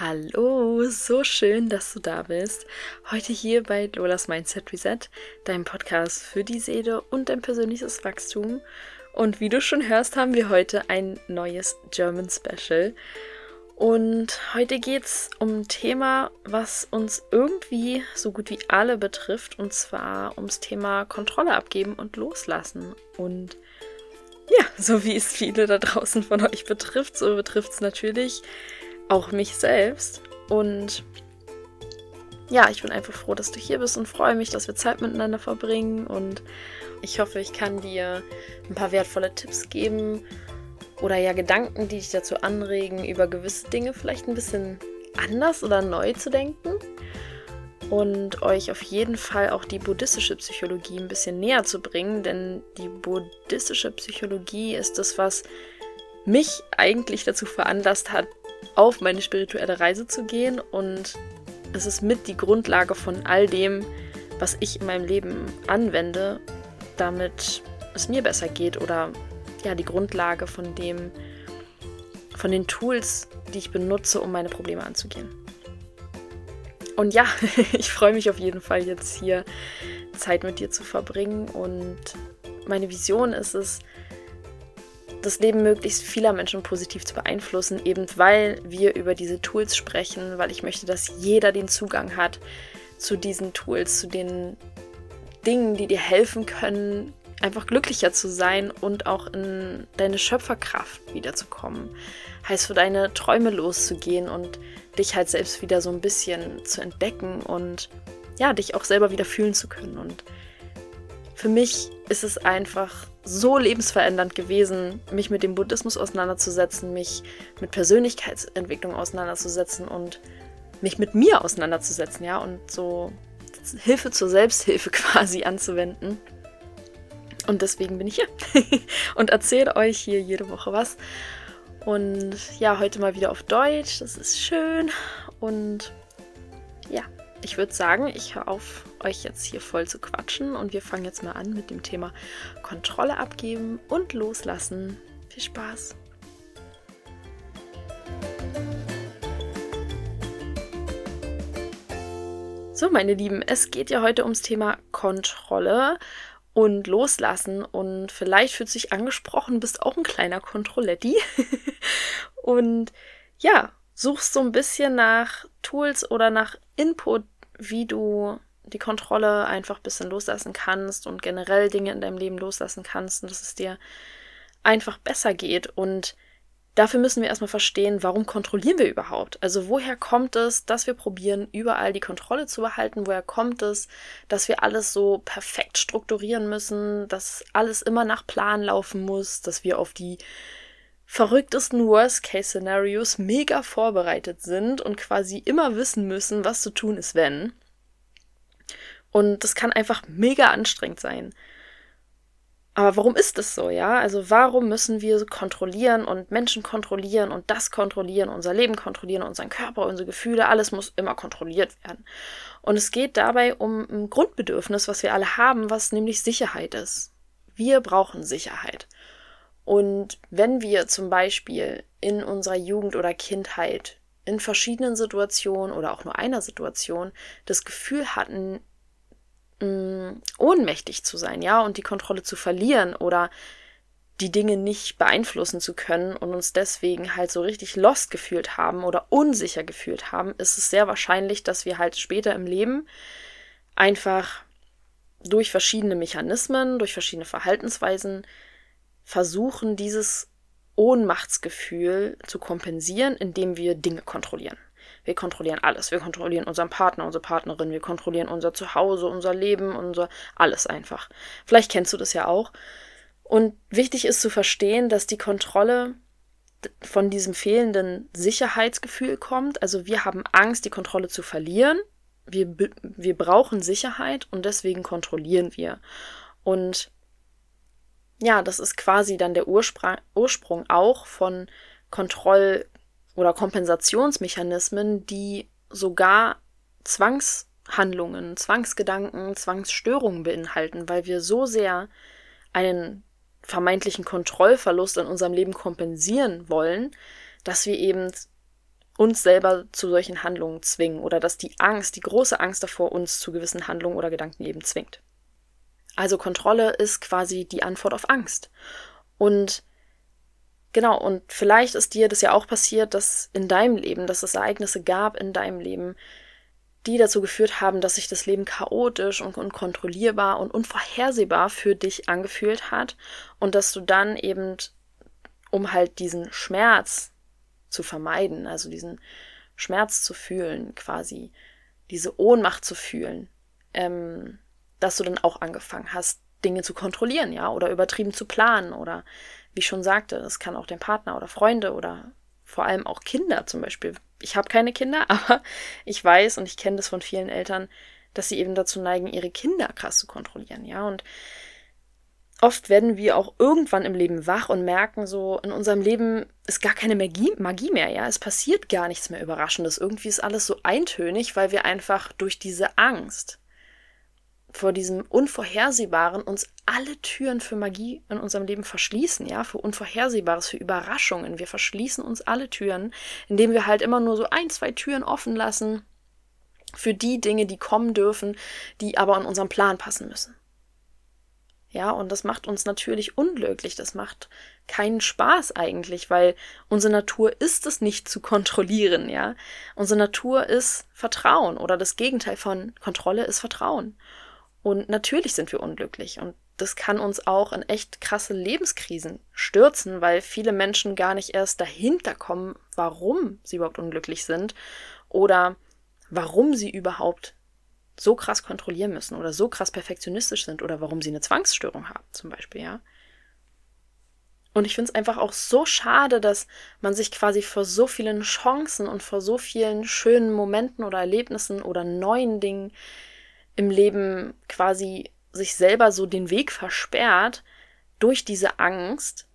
Hallo, so schön, dass du da bist. Heute hier bei Lolas Mindset Reset, deinem Podcast für die Seele und dein persönliches Wachstum. Und wie du schon hörst, haben wir heute ein neues German Special. Und heute geht es um ein Thema, was uns irgendwie so gut wie alle betrifft, und zwar ums Thema Kontrolle abgeben und loslassen. Und ja, so wie es viele da draußen von euch betrifft, so betrifft es natürlich auch mich selbst. Und ja, ich bin einfach froh, dass du hier bist und freue mich, dass wir Zeit miteinander verbringen. Und ich hoffe, ich kann dir ein paar wertvolle Tipps geben oder ja Gedanken, die dich dazu anregen, über gewisse Dinge vielleicht ein bisschen anders oder neu zu denken. Und euch auf jeden Fall auch die buddhistische Psychologie ein bisschen näher zu bringen, denn die buddhistische Psychologie ist das, was mich eigentlich dazu veranlasst hat, auf meine spirituelle Reise zu gehen und es ist mit die Grundlage von all dem, was ich in meinem Leben anwende, damit es mir besser geht oder ja, die Grundlage von dem, von den Tools, die ich benutze, um meine Probleme anzugehen. Und ja, ich freue mich auf jeden Fall jetzt hier Zeit mit dir zu verbringen und meine Vision ist es, das Leben möglichst vieler Menschen positiv zu beeinflussen, eben weil wir über diese Tools sprechen, weil ich möchte, dass jeder den Zugang hat zu diesen Tools, zu den Dingen, die dir helfen können, einfach glücklicher zu sein und auch in deine Schöpferkraft wiederzukommen. Heißt für deine Träume loszugehen und dich halt selbst wieder so ein bisschen zu entdecken und ja, dich auch selber wieder fühlen zu können. Und für mich ist es einfach so lebensverändernd gewesen, mich mit dem Buddhismus auseinanderzusetzen, mich mit Persönlichkeitsentwicklung auseinanderzusetzen und mich mit mir auseinanderzusetzen, ja, und so Hilfe zur Selbsthilfe quasi anzuwenden. Und deswegen bin ich hier und erzähle euch hier jede Woche was. Und ja, heute mal wieder auf Deutsch. Das ist schön. Und ja, ich würde sagen, ich höre auf, euch jetzt hier voll zu quatschen und wir fangen jetzt mal an mit dem Thema Kontrolle abgeben und loslassen. Viel Spaß! So, meine Lieben, es geht ja heute ums Thema Kontrolle und Loslassen. Und vielleicht fühlt sich angesprochen, bist auch ein kleiner Kontrolletti. und ja, suchst so ein bisschen nach Tools oder nach Input, wie du die Kontrolle einfach ein bisschen loslassen kannst und generell Dinge in deinem Leben loslassen kannst und dass es dir einfach besser geht. Und dafür müssen wir erstmal verstehen, warum kontrollieren wir überhaupt? Also woher kommt es, dass wir probieren, überall die Kontrolle zu behalten? Woher kommt es, dass wir alles so perfekt strukturieren müssen, dass alles immer nach Plan laufen muss, dass wir auf die verrücktesten Worst-Case-Szenarios mega vorbereitet sind und quasi immer wissen müssen, was zu tun ist, wenn. Und das kann einfach mega anstrengend sein. Aber warum ist das so, ja? Also warum müssen wir kontrollieren und Menschen kontrollieren und das kontrollieren, unser Leben kontrollieren, unseren Körper, unsere Gefühle, alles muss immer kontrolliert werden. Und es geht dabei um ein Grundbedürfnis, was wir alle haben, was nämlich Sicherheit ist. Wir brauchen Sicherheit. Und wenn wir zum Beispiel in unserer Jugend oder Kindheit in verschiedenen Situationen oder auch nur einer Situation das Gefühl hatten, mm, ohnmächtig zu sein, ja, und die Kontrolle zu verlieren oder die Dinge nicht beeinflussen zu können und uns deswegen halt so richtig lost gefühlt haben oder unsicher gefühlt haben, ist es sehr wahrscheinlich, dass wir halt später im Leben einfach durch verschiedene Mechanismen, durch verschiedene Verhaltensweisen versuchen, dieses Ohnmachtsgefühl zu kompensieren, indem wir Dinge kontrollieren. Wir kontrollieren alles. Wir kontrollieren unseren Partner, unsere Partnerin, wir kontrollieren unser Zuhause, unser Leben, unser alles einfach. Vielleicht kennst du das ja auch. Und wichtig ist zu verstehen, dass die Kontrolle von diesem fehlenden Sicherheitsgefühl kommt. Also wir haben Angst, die Kontrolle zu verlieren. Wir, wir brauchen Sicherheit und deswegen kontrollieren wir. Und ja, das ist quasi dann der Ursprung, Ursprung auch von Kontroll- oder Kompensationsmechanismen, die sogar Zwangshandlungen, Zwangsgedanken, Zwangsstörungen beinhalten, weil wir so sehr einen vermeintlichen Kontrollverlust in unserem Leben kompensieren wollen, dass wir eben uns selber zu solchen Handlungen zwingen oder dass die Angst, die große Angst davor uns zu gewissen Handlungen oder Gedanken eben zwingt. Also Kontrolle ist quasi die Antwort auf Angst. Und genau, und vielleicht ist dir das ja auch passiert, dass in deinem Leben, dass es Ereignisse gab in deinem Leben, die dazu geführt haben, dass sich das Leben chaotisch und unkontrollierbar und unvorhersehbar für dich angefühlt hat und dass du dann eben, um halt diesen Schmerz zu vermeiden, also diesen Schmerz zu fühlen, quasi diese Ohnmacht zu fühlen, ähm, dass du dann auch angefangen hast, Dinge zu kontrollieren, ja, oder übertrieben zu planen oder wie ich schon sagte, es kann auch dein Partner oder Freunde oder vor allem auch Kinder zum Beispiel. Ich habe keine Kinder, aber ich weiß und ich kenne das von vielen Eltern, dass sie eben dazu neigen, ihre Kinder krass zu kontrollieren, ja, und oft werden wir auch irgendwann im Leben wach und merken so, in unserem Leben ist gar keine Magie, Magie mehr, ja. Es passiert gar nichts mehr Überraschendes. Irgendwie ist alles so eintönig, weil wir einfach durch diese Angst vor diesem Unvorhersehbaren uns alle Türen für Magie in unserem Leben verschließen, ja, für Unvorhersehbares, für Überraschungen. Wir verschließen uns alle Türen, indem wir halt immer nur so ein, zwei Türen offen lassen für die Dinge, die kommen dürfen, die aber in unseren Plan passen müssen. Ja, und das macht uns natürlich unglücklich. Das macht keinen Spaß eigentlich, weil unsere Natur ist es nicht zu kontrollieren, ja. Unsere Natur ist Vertrauen oder das Gegenteil von Kontrolle ist Vertrauen. Und natürlich sind wir unglücklich und das kann uns auch in echt krasse Lebenskrisen stürzen, weil viele Menschen gar nicht erst dahinter kommen, warum sie überhaupt unglücklich sind oder warum sie überhaupt so krass kontrollieren müssen oder so krass perfektionistisch sind oder warum sie eine Zwangsstörung haben, zum Beispiel, ja. Und ich finde es einfach auch so schade, dass man sich quasi vor so vielen Chancen und vor so vielen schönen Momenten oder Erlebnissen oder neuen Dingen im Leben quasi sich selber so den Weg versperrt durch diese Angst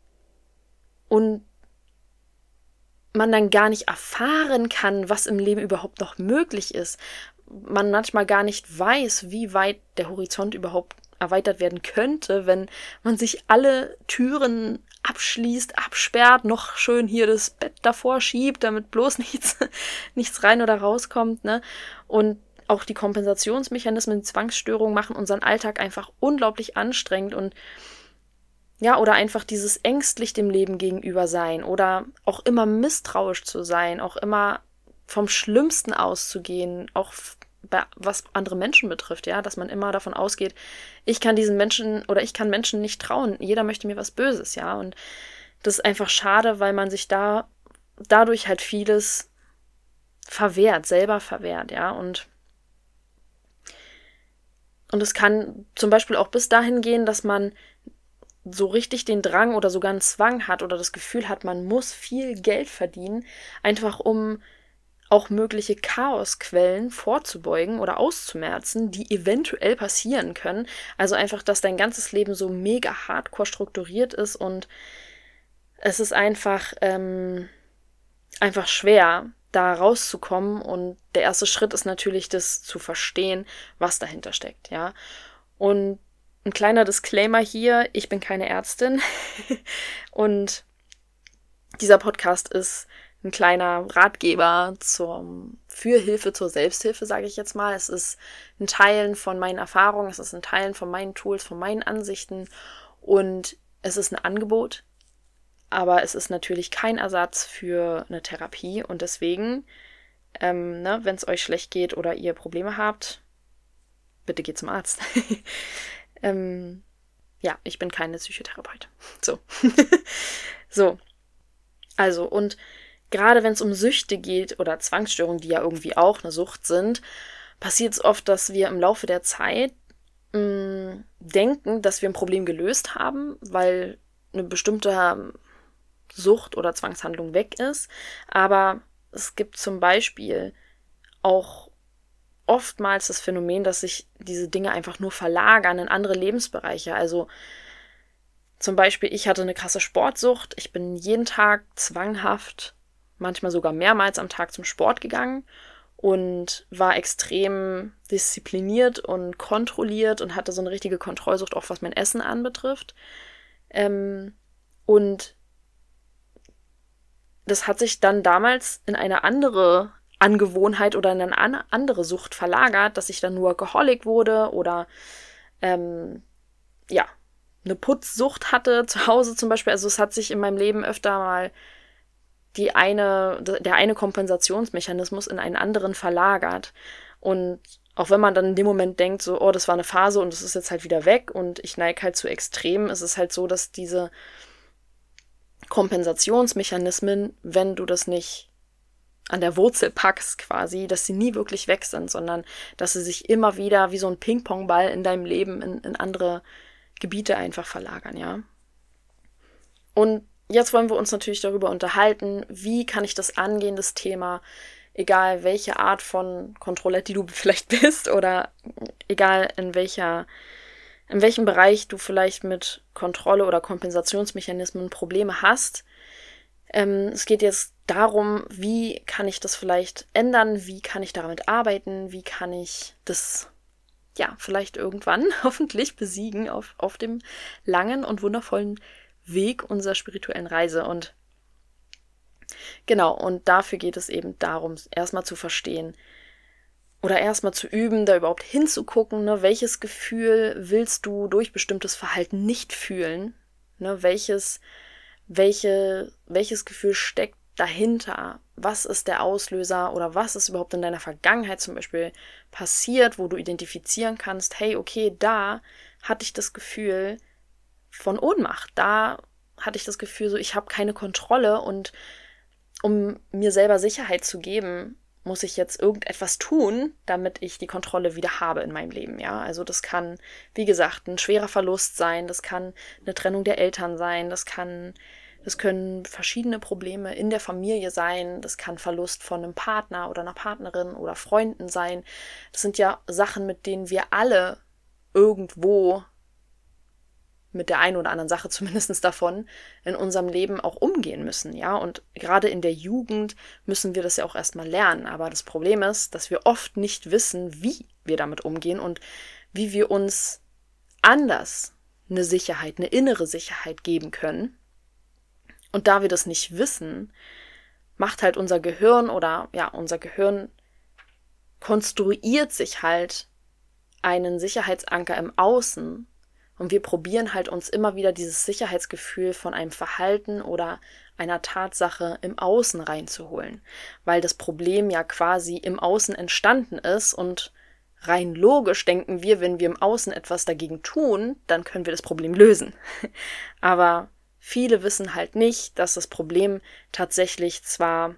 und man dann gar nicht erfahren kann, was im Leben überhaupt noch möglich ist, man manchmal gar nicht weiß, wie weit der Horizont überhaupt erweitert werden könnte, wenn man sich alle Türen abschließt, absperrt, noch schön hier das Bett davor schiebt, damit bloß nichts, nichts rein oder rauskommt, ne? Und auch die Kompensationsmechanismen, Zwangsstörungen machen unseren Alltag einfach unglaublich anstrengend und ja, oder einfach dieses ängstlich dem Leben gegenüber sein oder auch immer misstrauisch zu sein, auch immer vom Schlimmsten auszugehen, auch bei, was andere Menschen betrifft, ja, dass man immer davon ausgeht, ich kann diesen Menschen oder ich kann Menschen nicht trauen, jeder möchte mir was Böses, ja, und das ist einfach schade, weil man sich da dadurch halt vieles verwehrt, selber verwehrt, ja, und und es kann zum Beispiel auch bis dahin gehen, dass man so richtig den Drang oder sogar einen Zwang hat oder das Gefühl hat, man muss viel Geld verdienen, einfach um auch mögliche Chaosquellen vorzubeugen oder auszumerzen, die eventuell passieren können. Also einfach, dass dein ganzes Leben so mega hardcore strukturiert ist und es ist einfach, ähm, einfach schwer, da rauszukommen. Und der erste Schritt ist natürlich, das zu verstehen, was dahinter steckt, ja. Und ein kleiner Disclaimer hier, ich bin keine Ärztin und dieser Podcast ist ein kleiner Ratgeber zum, für Hilfe zur Selbsthilfe, sage ich jetzt mal. Es ist ein Teilen von meinen Erfahrungen, es ist ein Teilen von meinen Tools, von meinen Ansichten und es ist ein Angebot, aber es ist natürlich kein Ersatz für eine Therapie und deswegen, ähm, ne, wenn es euch schlecht geht oder ihr Probleme habt, bitte geht zum Arzt. ähm, ja, ich bin keine Psychotherapeut. So. so. Also, und gerade wenn es um Süchte geht oder Zwangsstörungen, die ja irgendwie auch eine Sucht sind, passiert es oft, dass wir im Laufe der Zeit mh, mm, denken, dass wir ein Problem gelöst haben, weil eine bestimmte Sucht oder Zwangshandlung weg ist. Aber es gibt zum Beispiel auch oftmals das Phänomen, dass sich diese Dinge einfach nur verlagern in andere Lebensbereiche. Also zum Beispiel, ich hatte eine krasse Sportsucht. Ich bin jeden Tag zwanghaft manchmal sogar mehrmals am Tag zum Sport gegangen und war extrem diszipliniert und kontrolliert und hatte so eine richtige Kontrollsucht, auch was mein Essen anbetrifft. Ähm, und das hat sich dann damals in eine andere Angewohnheit oder in eine andere Sucht verlagert, dass ich dann nur Geholic wurde oder ähm, ja, eine Putzsucht hatte zu Hause zum Beispiel. Also es hat sich in meinem Leben öfter mal die eine, der eine Kompensationsmechanismus in einen anderen verlagert. Und auch wenn man dann in dem Moment denkt, so, oh, das war eine Phase und das ist jetzt halt wieder weg und ich neige halt zu Extremen, ist es halt so, dass diese Kompensationsmechanismen, wenn du das nicht an der Wurzel packst quasi, dass sie nie wirklich weg sind, sondern dass sie sich immer wieder wie so ein Ping-Pong-Ball in deinem Leben in, in andere Gebiete einfach verlagern, ja. Und jetzt wollen wir uns natürlich darüber unterhalten, wie kann ich das angehen, das Thema, egal welche Art von Kontrollette du vielleicht bist oder egal in welcher in welchem Bereich du vielleicht mit Kontrolle oder Kompensationsmechanismen Probleme hast. Ähm, es geht jetzt darum, wie kann ich das vielleicht ändern, wie kann ich damit arbeiten, wie kann ich das ja vielleicht irgendwann hoffentlich besiegen auf, auf dem langen und wundervollen Weg unserer spirituellen Reise. Und genau, und dafür geht es eben darum, erstmal zu verstehen, oder erstmal zu üben, da überhaupt hinzugucken, ne, welches Gefühl willst du durch bestimmtes Verhalten nicht fühlen, ne, welches, welche, welches Gefühl steckt dahinter, was ist der Auslöser oder was ist überhaupt in deiner Vergangenheit zum Beispiel passiert, wo du identifizieren kannst, hey, okay, da hatte ich das Gefühl von Ohnmacht, da hatte ich das Gefühl, so ich habe keine Kontrolle und um mir selber Sicherheit zu geben, muss ich jetzt irgendetwas tun, damit ich die Kontrolle wieder habe in meinem Leben, ja? Also das kann, wie gesagt, ein schwerer Verlust sein, das kann eine Trennung der Eltern sein, das kann das können verschiedene Probleme in der Familie sein, das kann Verlust von einem Partner oder einer Partnerin oder Freunden sein. Das sind ja Sachen, mit denen wir alle irgendwo mit der einen oder anderen Sache zumindest davon in unserem Leben auch umgehen müssen, ja. Und gerade in der Jugend müssen wir das ja auch erstmal lernen. Aber das Problem ist, dass wir oft nicht wissen, wie wir damit umgehen und wie wir uns anders eine Sicherheit, eine innere Sicherheit geben können. Und da wir das nicht wissen, macht halt unser Gehirn oder ja, unser Gehirn konstruiert sich halt einen Sicherheitsanker im Außen und wir probieren halt uns immer wieder dieses Sicherheitsgefühl von einem Verhalten oder einer Tatsache im Außen reinzuholen, weil das Problem ja quasi im Außen entstanden ist und rein logisch denken wir, wenn wir im Außen etwas dagegen tun, dann können wir das Problem lösen. Aber viele wissen halt nicht, dass das Problem tatsächlich zwar,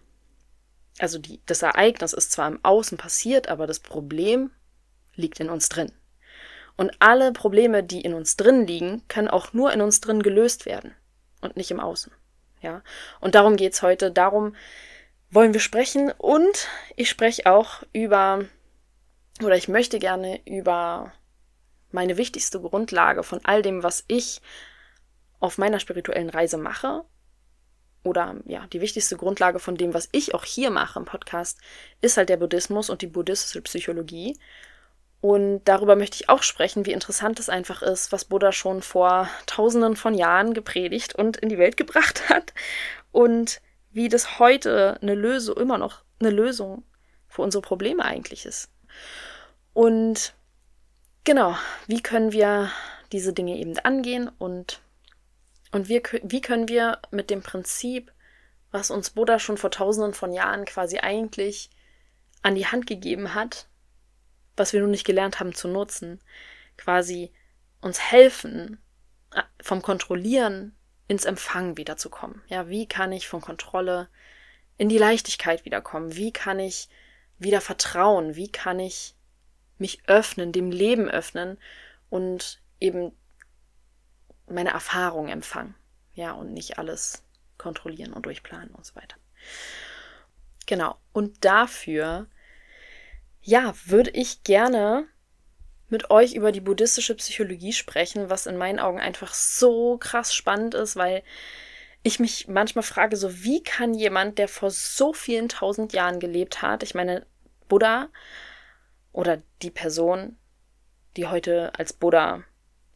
also die, das Ereignis ist zwar im Außen passiert, aber das Problem liegt in uns drin. Und alle Probleme, die in uns drin liegen, können auch nur in uns drin gelöst werden und nicht im Außen. Ja. Und darum geht's heute. Darum wollen wir sprechen. Und ich spreche auch über, oder ich möchte gerne über meine wichtigste Grundlage von all dem, was ich auf meiner spirituellen Reise mache. Oder ja, die wichtigste Grundlage von dem, was ich auch hier mache im Podcast, ist halt der Buddhismus und die buddhistische Psychologie. Und darüber möchte ich auch sprechen, wie interessant es einfach ist, was Buddha schon vor tausenden von Jahren gepredigt und in die Welt gebracht hat. Und wie das heute eine Lösung, immer noch eine Lösung für unsere Probleme eigentlich ist. Und genau, wie können wir diese Dinge eben angehen und, und wir, wie können wir mit dem Prinzip, was uns Buddha schon vor tausenden von Jahren quasi eigentlich an die Hand gegeben hat, was wir nun nicht gelernt haben zu nutzen, quasi uns helfen, äh, vom Kontrollieren ins Empfangen wiederzukommen. Ja, wie kann ich von Kontrolle in die Leichtigkeit wiederkommen? Wie kann ich wieder vertrauen? Wie kann ich mich öffnen, dem Leben öffnen und eben meine Erfahrung empfangen? Ja, und nicht alles kontrollieren und durchplanen und so weiter. Genau. Und dafür ja, würde ich gerne mit euch über die buddhistische Psychologie sprechen, was in meinen Augen einfach so krass spannend ist, weil ich mich manchmal frage, so wie kann jemand, der vor so vielen tausend Jahren gelebt hat, ich meine, Buddha oder die Person, die heute als Buddha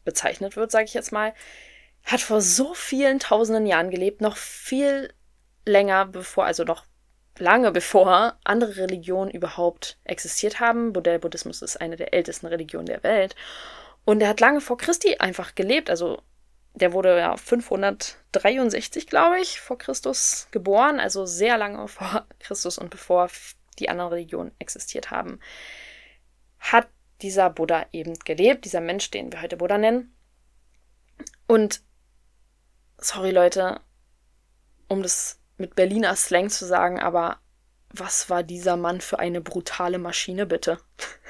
bezeichnet wird, sage ich jetzt mal, hat vor so vielen tausenden Jahren gelebt, noch viel länger bevor, also noch lange bevor andere Religionen überhaupt existiert haben. Der Buddhismus ist eine der ältesten Religionen der Welt. Und er hat lange vor Christi einfach gelebt. Also der wurde ja 563, glaube ich, vor Christus geboren. Also sehr lange vor Christus und bevor die anderen Religionen existiert haben. Hat dieser Buddha eben gelebt, dieser Mensch, den wir heute Buddha nennen. Und sorry Leute, um das mit Berliner Slang zu sagen, aber was war dieser Mann für eine brutale Maschine, bitte?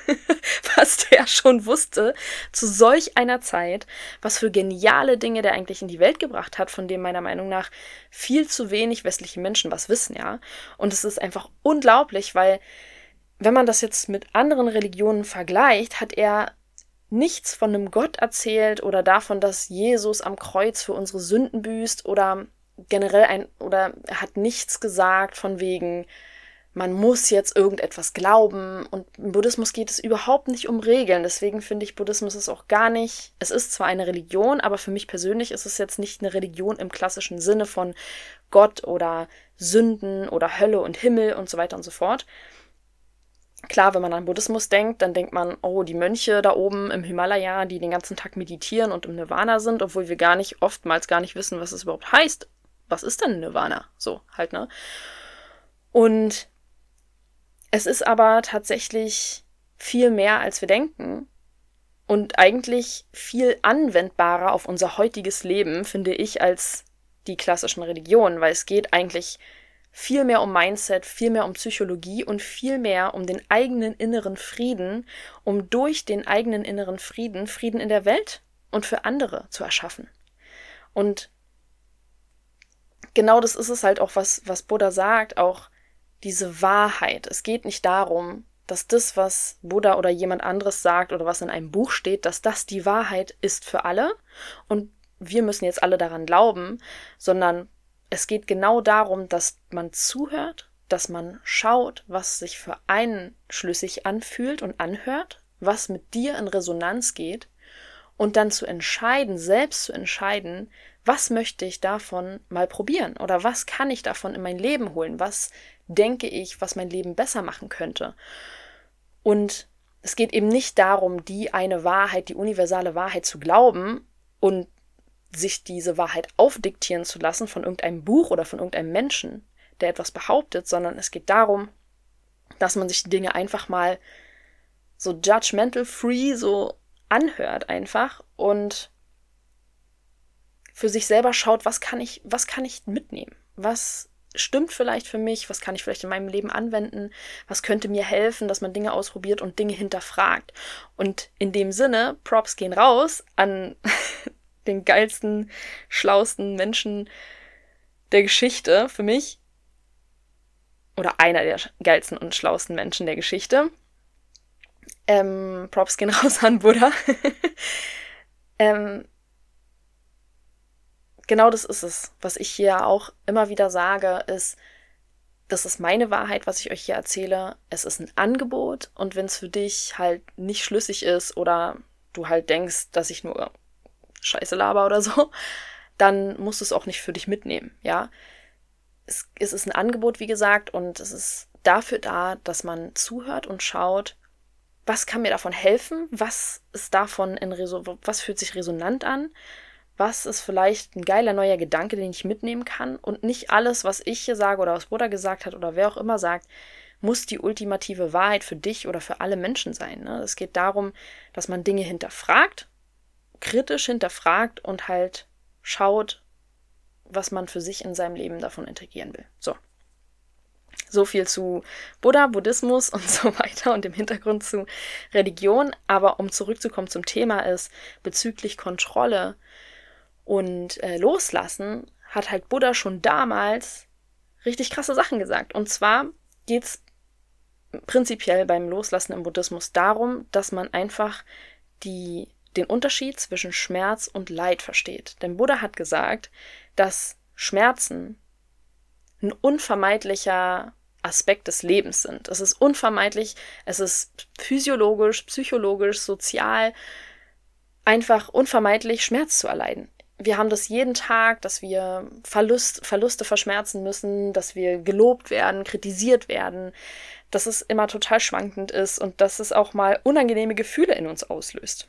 was der schon wusste zu solch einer Zeit, was für geniale Dinge der eigentlich in die Welt gebracht hat, von dem meiner Meinung nach viel zu wenig westliche Menschen was wissen, ja. Und es ist einfach unglaublich, weil wenn man das jetzt mit anderen Religionen vergleicht, hat er nichts von einem Gott erzählt oder davon, dass Jesus am Kreuz für unsere Sünden büßt oder generell ein, oder er hat nichts gesagt von wegen, man muss jetzt irgendetwas glauben. Und im Buddhismus geht es überhaupt nicht um Regeln. Deswegen finde ich, Buddhismus ist auch gar nicht, es ist zwar eine Religion, aber für mich persönlich ist es jetzt nicht eine Religion im klassischen Sinne von Gott oder Sünden oder Hölle und Himmel und so weiter und so fort. Klar, wenn man an Buddhismus denkt, dann denkt man, oh, die Mönche da oben im Himalaya, die den ganzen Tag meditieren und im Nirvana sind, obwohl wir gar nicht, oftmals gar nicht wissen, was es überhaupt heißt. Was ist denn Nirvana? So, halt, ne? Und es ist aber tatsächlich viel mehr, als wir denken. Und eigentlich viel anwendbarer auf unser heutiges Leben, finde ich, als die klassischen Religionen, weil es geht eigentlich viel mehr um Mindset, viel mehr um Psychologie und viel mehr um den eigenen inneren Frieden, um durch den eigenen inneren Frieden Frieden in der Welt und für andere zu erschaffen. Und genau das ist es halt auch, was, was Buddha sagt, auch diese Wahrheit. Es geht nicht darum, dass das, was Buddha oder jemand anderes sagt oder was in einem Buch steht, dass das die Wahrheit ist für alle und wir müssen jetzt alle daran glauben, sondern es geht genau darum, dass man zuhört, dass man schaut, was sich für einen schlüssig anfühlt und anhört, was mit dir in Resonanz geht und dann zu entscheiden, selbst zu entscheiden, was möchte ich davon mal probieren oder was kann ich davon in mein Leben holen, was denke ich, was mein Leben besser machen könnte. Und es geht eben nicht darum, die eine Wahrheit, die universale Wahrheit zu glauben und sich diese Wahrheit aufdiktieren zu lassen von irgendeinem Buch oder von irgendeinem Menschen, der etwas behauptet, sondern es geht darum, dass man sich die Dinge einfach mal so judgmental free so anhört einfach und für sich selber schaut, was kann ich, was kann ich mitnehmen? Was stimmt vielleicht für mich? Was kann ich vielleicht in meinem Leben anwenden? Was könnte mir helfen, dass man Dinge ausprobiert und Dinge hinterfragt? Und in dem Sinne, Props gehen raus an den geilsten, schlausten Menschen der Geschichte für mich. Oder einer der geilsten und schlausten Menschen der Geschichte. Ähm, Props gehen raus an Buddha. ähm, genau das ist es, was ich hier auch immer wieder sage, ist, das ist meine Wahrheit, was ich euch hier erzähle. Es ist ein Angebot und wenn es für dich halt nicht schlüssig ist oder du halt denkst, dass ich nur Scheiße laber oder so, dann musst du es auch nicht für dich mitnehmen, ja. Es, es ist ein Angebot, wie gesagt, und es ist dafür da, dass man zuhört und schaut, was kann mir davon helfen, was ist davon in Reso was fühlt sich resonant an, was ist vielleicht ein geiler neuer Gedanke, den ich mitnehmen kann und nicht alles, was ich hier sage oder was Buddha gesagt hat oder wer auch immer sagt, muss die ultimative Wahrheit für dich oder für alle Menschen sein. Ne? Es geht darum, dass man Dinge hinterfragt kritisch hinterfragt und halt schaut, was man für sich in seinem Leben davon integrieren will. So. So viel zu Buddha, Buddhismus und so weiter und dem Hintergrund zu Religion. Aber um zurückzukommen zum Thema ist, bezüglich Kontrolle und äh, Loslassen, hat halt Buddha schon damals richtig krasse Sachen gesagt. Und zwar geht es prinzipiell beim Loslassen im Buddhismus darum, dass man einfach die den Unterschied zwischen Schmerz und Leid versteht. Denn Buddha hat gesagt, dass Schmerzen ein unvermeidlicher Aspekt des Lebens sind. Es ist unvermeidlich, es ist physiologisch, psychologisch, sozial einfach unvermeidlich, Schmerz zu erleiden. Wir haben das jeden Tag, dass wir Verlust, Verluste verschmerzen müssen, dass wir gelobt werden, kritisiert werden, dass es immer total schwankend ist und dass es auch mal unangenehme Gefühle in uns auslöst.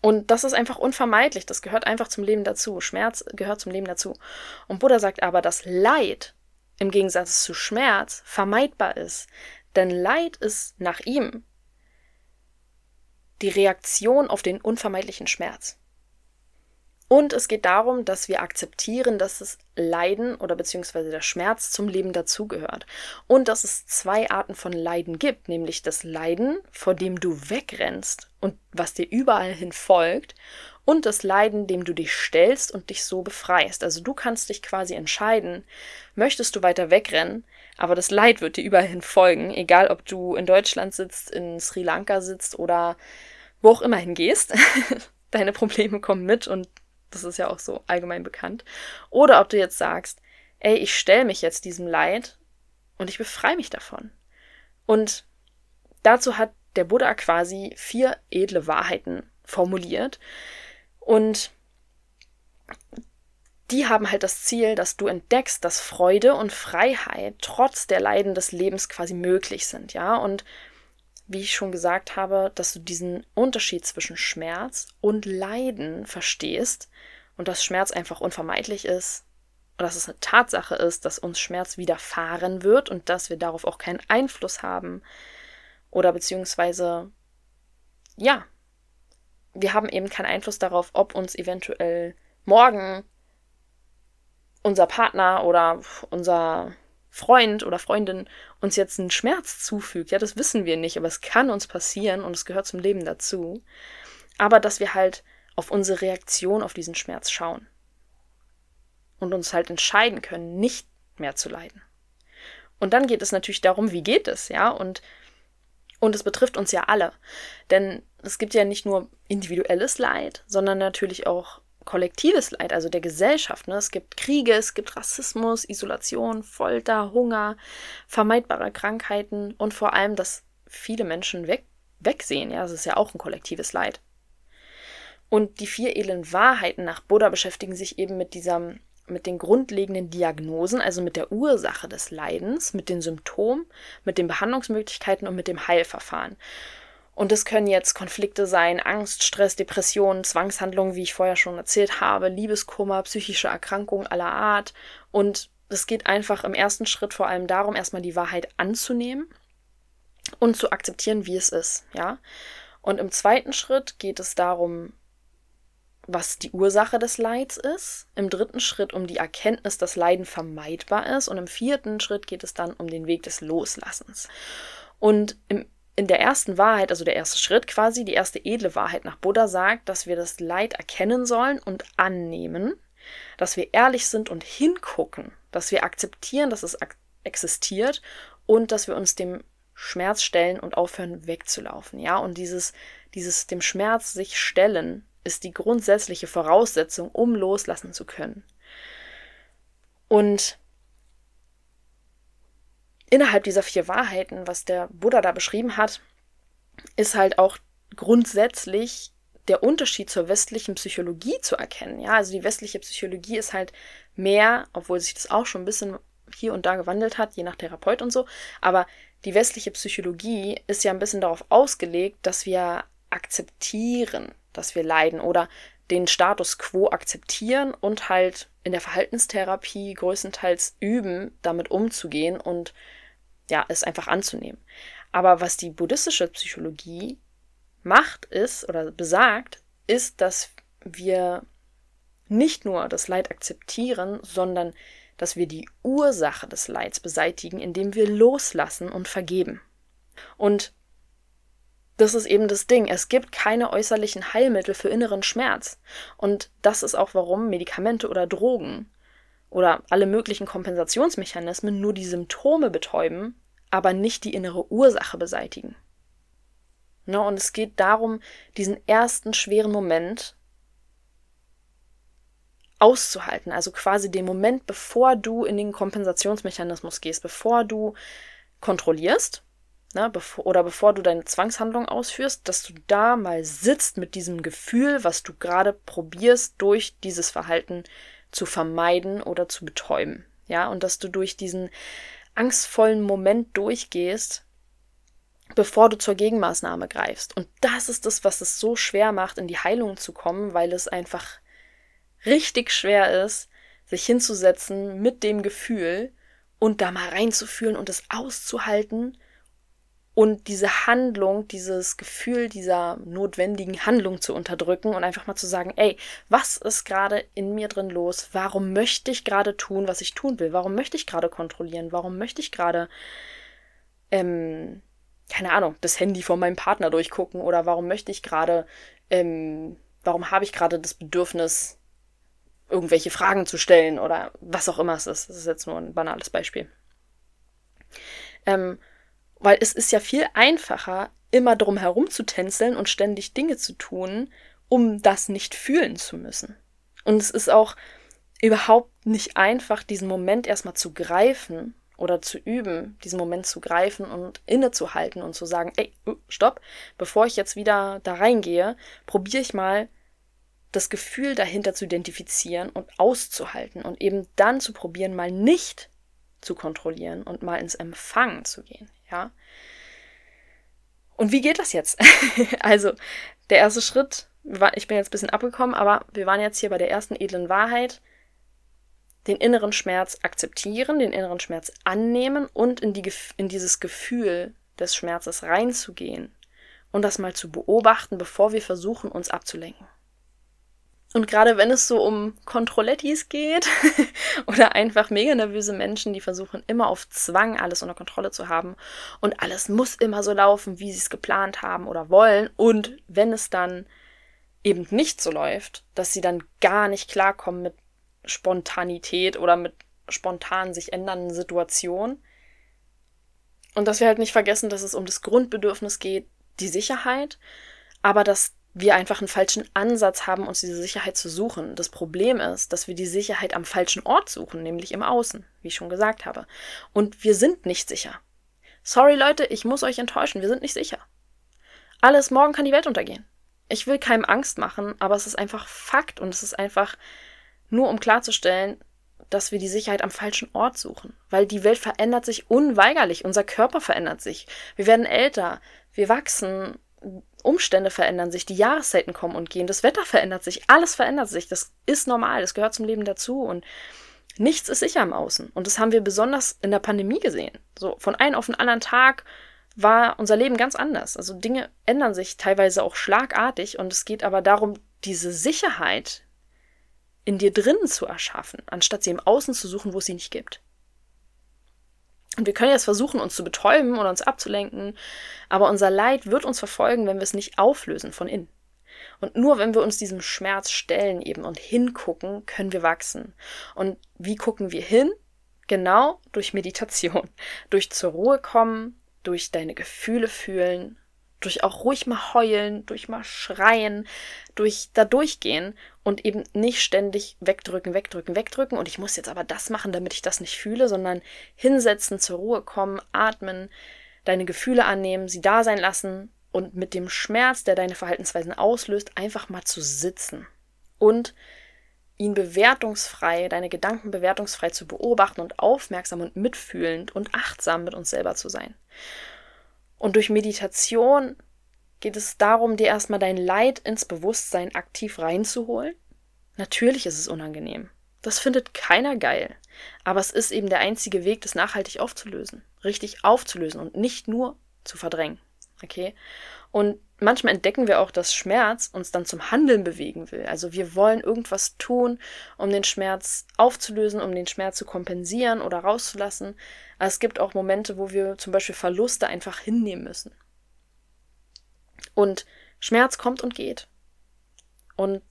Und das ist einfach unvermeidlich, das gehört einfach zum Leben dazu. Schmerz gehört zum Leben dazu. Und Buddha sagt aber, dass Leid im Gegensatz zu Schmerz vermeidbar ist. Denn Leid ist nach ihm die Reaktion auf den unvermeidlichen Schmerz. Und es geht darum, dass wir akzeptieren, dass das Leiden oder beziehungsweise der Schmerz zum Leben dazugehört. Und dass es zwei Arten von Leiden gibt, nämlich das Leiden, vor dem du wegrennst und was dir überall hin folgt, und das Leiden, dem du dich stellst und dich so befreist. Also du kannst dich quasi entscheiden, möchtest du weiter wegrennen, aber das Leid wird dir überall hin folgen, egal ob du in Deutschland sitzt, in Sri Lanka sitzt oder wo auch immer hingehst. Deine Probleme kommen mit und das ist ja auch so allgemein bekannt. Oder ob du jetzt sagst, ey, ich stelle mich jetzt diesem Leid und ich befreie mich davon. Und dazu hat der Buddha quasi vier edle Wahrheiten formuliert. Und die haben halt das Ziel, dass du entdeckst, dass Freude und Freiheit trotz der Leiden des Lebens quasi möglich sind, ja. Und wie ich schon gesagt habe, dass du diesen Unterschied zwischen Schmerz und Leiden verstehst und dass Schmerz einfach unvermeidlich ist und dass es eine Tatsache ist, dass uns Schmerz widerfahren wird und dass wir darauf auch keinen Einfluss haben oder beziehungsweise ja, wir haben eben keinen Einfluss darauf, ob uns eventuell morgen unser Partner oder unser Freund oder Freundin uns jetzt einen Schmerz zufügt. Ja, das wissen wir nicht, aber es kann uns passieren und es gehört zum Leben dazu. Aber dass wir halt auf unsere Reaktion auf diesen Schmerz schauen und uns halt entscheiden können, nicht mehr zu leiden. Und dann geht es natürlich darum, wie geht es, ja? Und und es betrifft uns ja alle, denn es gibt ja nicht nur individuelles Leid, sondern natürlich auch kollektives Leid, also der Gesellschaft. Ne? Es gibt Kriege, es gibt Rassismus, Isolation, Folter, Hunger, vermeidbare Krankheiten und vor allem, dass viele Menschen weg, wegsehen. Ja, das ist ja auch ein kollektives Leid. Und die vier edlen Wahrheiten nach Buddha beschäftigen sich eben mit dieser, mit den grundlegenden Diagnosen, also mit der Ursache des Leidens, mit den Symptomen, mit den Behandlungsmöglichkeiten und mit dem Heilverfahren. Und das können jetzt Konflikte sein, Angst, Stress, Depressionen, Zwangshandlungen, wie ich vorher schon erzählt habe, Liebeskummer, psychische Erkrankungen aller Art. Und es geht einfach im ersten Schritt vor allem darum, erstmal die Wahrheit anzunehmen und zu akzeptieren, wie es ist, ja. Und im zweiten Schritt geht es darum, was die Ursache des Leids ist. Im dritten Schritt um die Erkenntnis, dass Leiden vermeidbar ist. Und im vierten Schritt geht es dann um den Weg des Loslassens. Und im in der ersten Wahrheit, also der erste Schritt quasi, die erste edle Wahrheit nach Buddha sagt, dass wir das Leid erkennen sollen und annehmen, dass wir ehrlich sind und hingucken, dass wir akzeptieren, dass es existiert und dass wir uns dem Schmerz stellen und aufhören wegzulaufen. Ja, und dieses, dieses dem Schmerz sich stellen ist die grundsätzliche Voraussetzung, um loslassen zu können. Und innerhalb dieser vier Wahrheiten, was der Buddha da beschrieben hat, ist halt auch grundsätzlich der Unterschied zur westlichen Psychologie zu erkennen. Ja, also die westliche Psychologie ist halt mehr, obwohl sich das auch schon ein bisschen hier und da gewandelt hat, je nach Therapeut und so, aber die westliche Psychologie ist ja ein bisschen darauf ausgelegt, dass wir akzeptieren, dass wir leiden oder den Status quo akzeptieren und halt in der Verhaltenstherapie größtenteils üben, damit umzugehen und ja, es einfach anzunehmen. Aber was die buddhistische Psychologie macht, ist oder besagt, ist, dass wir nicht nur das Leid akzeptieren, sondern dass wir die Ursache des Leids beseitigen, indem wir loslassen und vergeben. Und das ist eben das Ding. Es gibt keine äußerlichen Heilmittel für inneren Schmerz. Und das ist auch, warum Medikamente oder Drogen oder alle möglichen Kompensationsmechanismen nur die Symptome betäuben, aber nicht die innere Ursache beseitigen. Ne, und es geht darum, diesen ersten schweren Moment auszuhalten. Also quasi den Moment, bevor du in den Kompensationsmechanismus gehst, bevor du kontrollierst, ne, bevor, oder bevor du deine Zwangshandlung ausführst, dass du da mal sitzt mit diesem Gefühl, was du gerade probierst, durch dieses Verhalten zu vermeiden oder zu betäuben. Ja, und dass du durch diesen angstvollen Moment durchgehst, bevor du zur Gegenmaßnahme greifst. Und das ist das, was es so schwer macht, in die Heilung zu kommen, weil es einfach richtig schwer ist, sich hinzusetzen mit dem Gefühl und da mal reinzufühlen und es auszuhalten und diese Handlung, dieses Gefühl dieser notwendigen Handlung zu unterdrücken und einfach mal zu sagen, ey, was ist gerade in mir drin los? Warum möchte ich gerade tun, was ich tun will? Warum möchte ich gerade kontrollieren? Warum möchte ich gerade, ähm, keine Ahnung, das Handy von meinem Partner durchgucken? Oder warum möchte ich gerade, ähm, warum habe ich gerade das Bedürfnis, irgendwelche Fragen zu stellen oder was auch immer es ist. Das ist jetzt nur ein banales Beispiel. Ähm, weil es ist ja viel einfacher, immer drum herum zu tänzeln und ständig Dinge zu tun, um das nicht fühlen zu müssen. Und es ist auch überhaupt nicht einfach, diesen Moment erstmal zu greifen oder zu üben, diesen Moment zu greifen und innezuhalten und zu sagen, ey, uh, stopp, bevor ich jetzt wieder da reingehe, probiere ich mal das Gefühl dahinter zu identifizieren und auszuhalten und eben dann zu probieren, mal nicht zu kontrollieren und mal ins Empfangen zu gehen, ja. Und wie geht das jetzt? also, der erste Schritt, ich bin jetzt ein bisschen abgekommen, aber wir waren jetzt hier bei der ersten edlen Wahrheit, den inneren Schmerz akzeptieren, den inneren Schmerz annehmen und in, die, in dieses Gefühl des Schmerzes reinzugehen und das mal zu beobachten, bevor wir versuchen, uns abzulenken. Und gerade wenn es so um Kontrollettis geht oder einfach mega nervöse Menschen, die versuchen immer auf Zwang alles unter Kontrolle zu haben und alles muss immer so laufen, wie sie es geplant haben oder wollen und wenn es dann eben nicht so läuft, dass sie dann gar nicht klarkommen mit Spontanität oder mit spontan sich ändernden Situationen. Und dass wir halt nicht vergessen, dass es um das Grundbedürfnis geht, die Sicherheit, aber dass wir einfach einen falschen Ansatz haben, uns diese Sicherheit zu suchen. Das Problem ist, dass wir die Sicherheit am falschen Ort suchen, nämlich im Außen, wie ich schon gesagt habe. Und wir sind nicht sicher. Sorry Leute, ich muss euch enttäuschen, wir sind nicht sicher. Alles, morgen kann die Welt untergehen. Ich will keinem Angst machen, aber es ist einfach Fakt und es ist einfach nur um klarzustellen, dass wir die Sicherheit am falschen Ort suchen. Weil die Welt verändert sich unweigerlich, unser Körper verändert sich. Wir werden älter, wir wachsen Umstände verändern sich, die Jahreszeiten kommen und gehen, das Wetter verändert sich, alles verändert sich. Das ist normal, das gehört zum Leben dazu und nichts ist sicher im Außen. Und das haben wir besonders in der Pandemie gesehen. So von einem auf den anderen Tag war unser Leben ganz anders. Also Dinge ändern sich teilweise auch schlagartig und es geht aber darum, diese Sicherheit in dir drinnen zu erschaffen, anstatt sie im Außen zu suchen, wo es sie nicht gibt. Und wir können jetzt versuchen, uns zu betäuben oder uns abzulenken, aber unser Leid wird uns verfolgen, wenn wir es nicht auflösen von innen. Und nur wenn wir uns diesem Schmerz stellen eben und hingucken, können wir wachsen. Und wie gucken wir hin? Genau durch Meditation, durch zur Ruhe kommen, durch deine Gefühle fühlen, durch auch ruhig mal heulen, durch mal schreien, durch da durchgehen und eben nicht ständig wegdrücken, wegdrücken, wegdrücken und ich muss jetzt aber das machen, damit ich das nicht fühle, sondern hinsetzen, zur Ruhe kommen, atmen, deine Gefühle annehmen, sie da sein lassen und mit dem Schmerz, der deine Verhaltensweisen auslöst, einfach mal zu sitzen und ihn bewertungsfrei, deine Gedanken bewertungsfrei zu beobachten und aufmerksam und mitfühlend und achtsam mit uns selber zu sein. Und durch Meditation geht es darum, dir erstmal dein Leid ins Bewusstsein aktiv reinzuholen. Natürlich ist es unangenehm. Das findet keiner geil. Aber es ist eben der einzige Weg, das nachhaltig aufzulösen. Richtig aufzulösen und nicht nur zu verdrängen. Okay? Und manchmal entdecken wir auch, dass Schmerz uns dann zum Handeln bewegen will. Also wir wollen irgendwas tun, um den Schmerz aufzulösen, um den Schmerz zu kompensieren oder rauszulassen. Aber es gibt auch Momente, wo wir zum Beispiel Verluste einfach hinnehmen müssen. Und Schmerz kommt und geht. Und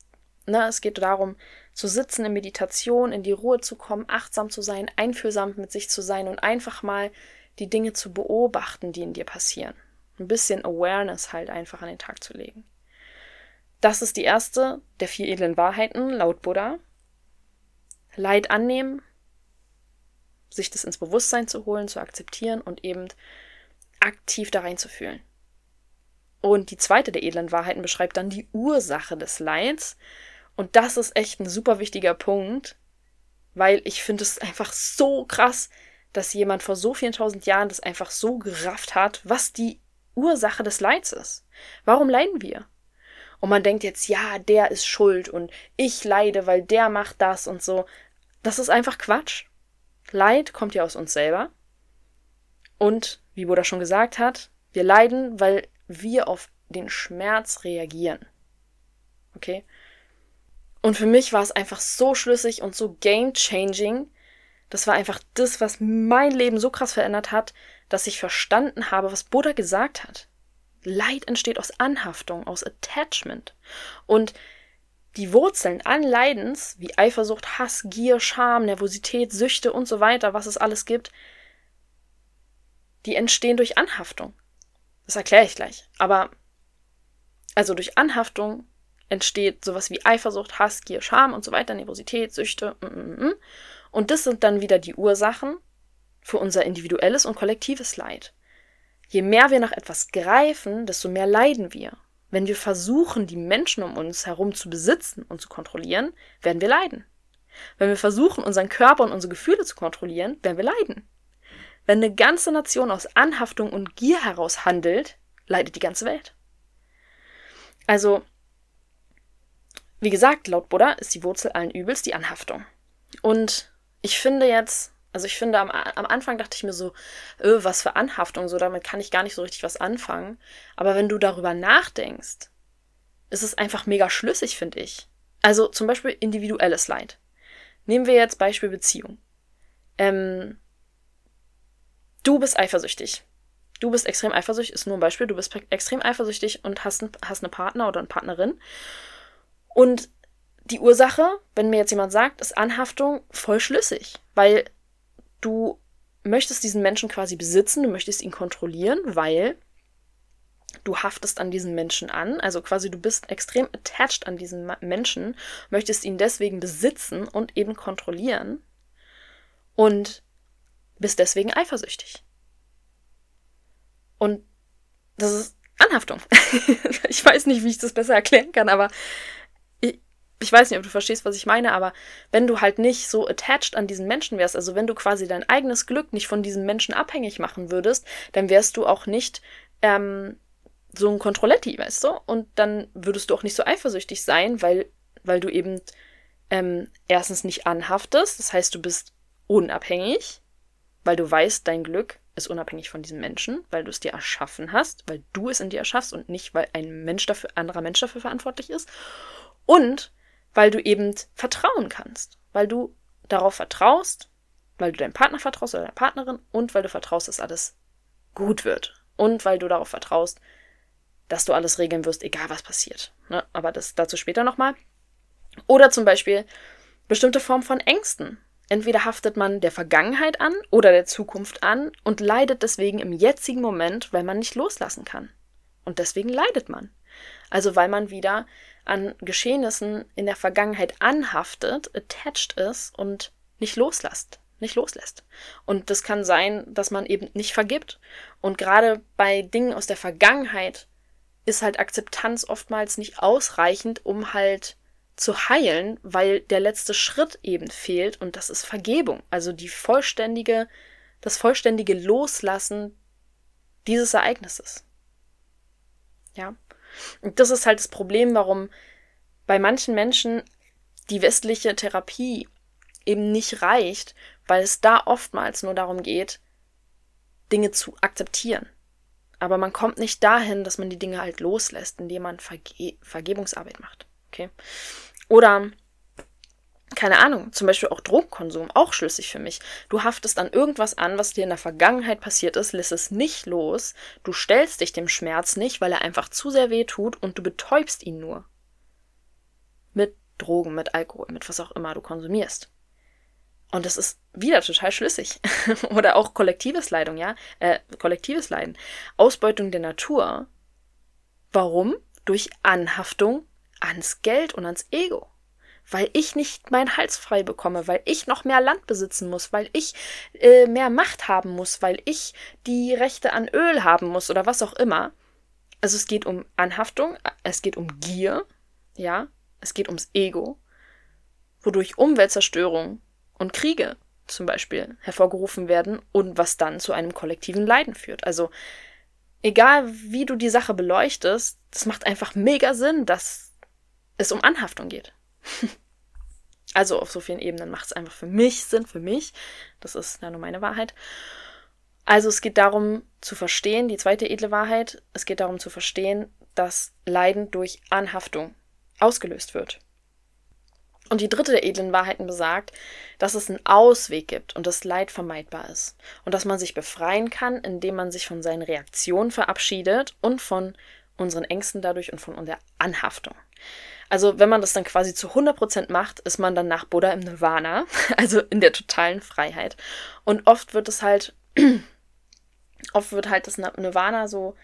ne, es geht darum, zu sitzen in Meditation, in die Ruhe zu kommen, achtsam zu sein, einfühlsam mit sich zu sein und einfach mal die Dinge zu beobachten, die in dir passieren ein bisschen Awareness halt einfach an den Tag zu legen. Das ist die erste der vier edlen Wahrheiten laut Buddha. Leid annehmen, sich das ins Bewusstsein zu holen, zu akzeptieren und eben aktiv da reinzufühlen. Und die zweite der edlen Wahrheiten beschreibt dann die Ursache des Leids. Und das ist echt ein super wichtiger Punkt, weil ich finde es einfach so krass, dass jemand vor so vielen tausend Jahren das einfach so gerafft hat, was die Ursache des Leids ist. Warum leiden wir? Und man denkt jetzt, ja, der ist schuld und ich leide, weil der macht das und so. Das ist einfach Quatsch. Leid kommt ja aus uns selber. Und, wie Buddha schon gesagt hat, wir leiden, weil wir auf den Schmerz reagieren. Okay? Und für mich war es einfach so schlüssig und so game changing. Das war einfach das, was mein Leben so krass verändert hat, dass ich verstanden habe, was Buddha gesagt hat. Leid entsteht aus Anhaftung, aus Attachment. Und die Wurzeln allen Leidens, wie Eifersucht, Hass, Gier, Scham, Nervosität, Süchte und so weiter, was es alles gibt, die entstehen durch Anhaftung. Das erkläre ich gleich. Aber also durch Anhaftung entsteht sowas wie Eifersucht, Hass, Gier, Scham und so weiter, Nervosität, Süchte. Mm, mm, mm. Und das sind dann wieder die Ursachen für unser individuelles und kollektives Leid. Je mehr wir nach etwas greifen, desto mehr leiden wir. Wenn wir versuchen, die Menschen um uns herum zu besitzen und zu kontrollieren, werden wir leiden. Wenn wir versuchen, unseren Körper und unsere Gefühle zu kontrollieren, werden wir leiden. Wenn eine ganze Nation aus Anhaftung und Gier heraus handelt, leidet die ganze Welt. Also, wie gesagt, laut Buddha ist die Wurzel allen Übels die Anhaftung. Und ich finde jetzt, also ich finde, am, am Anfang dachte ich mir so, öh, was für Anhaftung, so damit kann ich gar nicht so richtig was anfangen. Aber wenn du darüber nachdenkst, ist es einfach mega schlüssig, finde ich. Also zum Beispiel individuelles Leid. Nehmen wir jetzt Beispiel Beziehung. Ähm, du bist eifersüchtig. Du bist extrem eifersüchtig, ist nur ein Beispiel, du bist extrem eifersüchtig und hast, ein, hast eine Partner oder eine Partnerin. Und die Ursache, wenn mir jetzt jemand sagt, ist Anhaftung voll schlüssig, weil du möchtest diesen Menschen quasi besitzen, du möchtest ihn kontrollieren, weil du haftest an diesen Menschen an, also quasi du bist extrem attached an diesen Menschen, möchtest ihn deswegen besitzen und eben kontrollieren und bist deswegen eifersüchtig. Und das ist Anhaftung. ich weiß nicht, wie ich das besser erklären kann, aber ich weiß nicht, ob du verstehst, was ich meine, aber wenn du halt nicht so attached an diesen Menschen wärst, also wenn du quasi dein eigenes Glück nicht von diesem Menschen abhängig machen würdest, dann wärst du auch nicht ähm, so ein Kontrolletti, weißt du? Und dann würdest du auch nicht so eifersüchtig sein, weil, weil du eben ähm, erstens nicht anhaftest, das heißt, du bist unabhängig, weil du weißt, dein Glück ist unabhängig von diesem Menschen, weil du es dir erschaffen hast, weil du es in dir erschaffst und nicht, weil ein Mensch dafür, anderer Mensch dafür verantwortlich ist. Und weil du eben vertrauen kannst, weil du darauf vertraust, weil du deinem Partner vertraust oder deiner Partnerin und weil du vertraust, dass alles gut wird und weil du darauf vertraust, dass du alles regeln wirst, egal was passiert. Ne? Aber das dazu später nochmal. Oder zum Beispiel bestimmte Formen von Ängsten. Entweder haftet man der Vergangenheit an oder der Zukunft an und leidet deswegen im jetzigen Moment, weil man nicht loslassen kann. Und deswegen leidet man. Also weil man wieder an Geschehnissen in der Vergangenheit anhaftet, attached ist und nicht loslässt, nicht loslässt. Und das kann sein, dass man eben nicht vergibt. Und gerade bei Dingen aus der Vergangenheit ist halt Akzeptanz oftmals nicht ausreichend, um halt zu heilen, weil der letzte Schritt eben fehlt und das ist Vergebung, also die vollständige das vollständige Loslassen dieses Ereignisses. Ja. Und das ist halt das Problem, warum bei manchen Menschen die westliche Therapie eben nicht reicht, weil es da oftmals nur darum geht, Dinge zu akzeptieren. Aber man kommt nicht dahin, dass man die Dinge halt loslässt, indem man Verge Vergebungsarbeit macht. Okay? Oder keine Ahnung, zum Beispiel auch Drogenkonsum, auch schlüssig für mich. Du haftest an irgendwas an, was dir in der Vergangenheit passiert ist, lässt es nicht los, du stellst dich dem Schmerz nicht, weil er einfach zu sehr weh tut und du betäubst ihn nur. Mit Drogen, mit Alkohol, mit was auch immer du konsumierst. Und das ist wieder total schlüssig. Oder auch kollektives Leidung, ja? Äh, kollektives Leiden. Ausbeutung der Natur. Warum? Durch Anhaftung ans Geld und ans Ego weil ich nicht meinen Hals frei bekomme, weil ich noch mehr Land besitzen muss, weil ich äh, mehr Macht haben muss, weil ich die Rechte an Öl haben muss oder was auch immer. Also es geht um Anhaftung, es geht um Gier, ja, es geht ums Ego, wodurch Umweltzerstörung und Kriege zum Beispiel hervorgerufen werden und was dann zu einem kollektiven Leiden führt. Also egal wie du die Sache beleuchtest, das macht einfach mega Sinn, dass es um Anhaftung geht. also auf so vielen Ebenen macht es einfach für mich Sinn, für mich. Das ist ja nur meine Wahrheit. Also es geht darum zu verstehen, die zweite edle Wahrheit, es geht darum zu verstehen, dass Leiden durch Anhaftung ausgelöst wird. Und die dritte der edlen Wahrheiten besagt, dass es einen Ausweg gibt und das Leid vermeidbar ist. Und dass man sich befreien kann, indem man sich von seinen Reaktionen verabschiedet und von unseren Ängsten dadurch und von der Anhaftung. Also wenn man das dann quasi zu 100% macht, ist man dann nach Buddha im Nirvana, also in der totalen Freiheit. Und oft wird es halt, oft wird halt das Nirvana so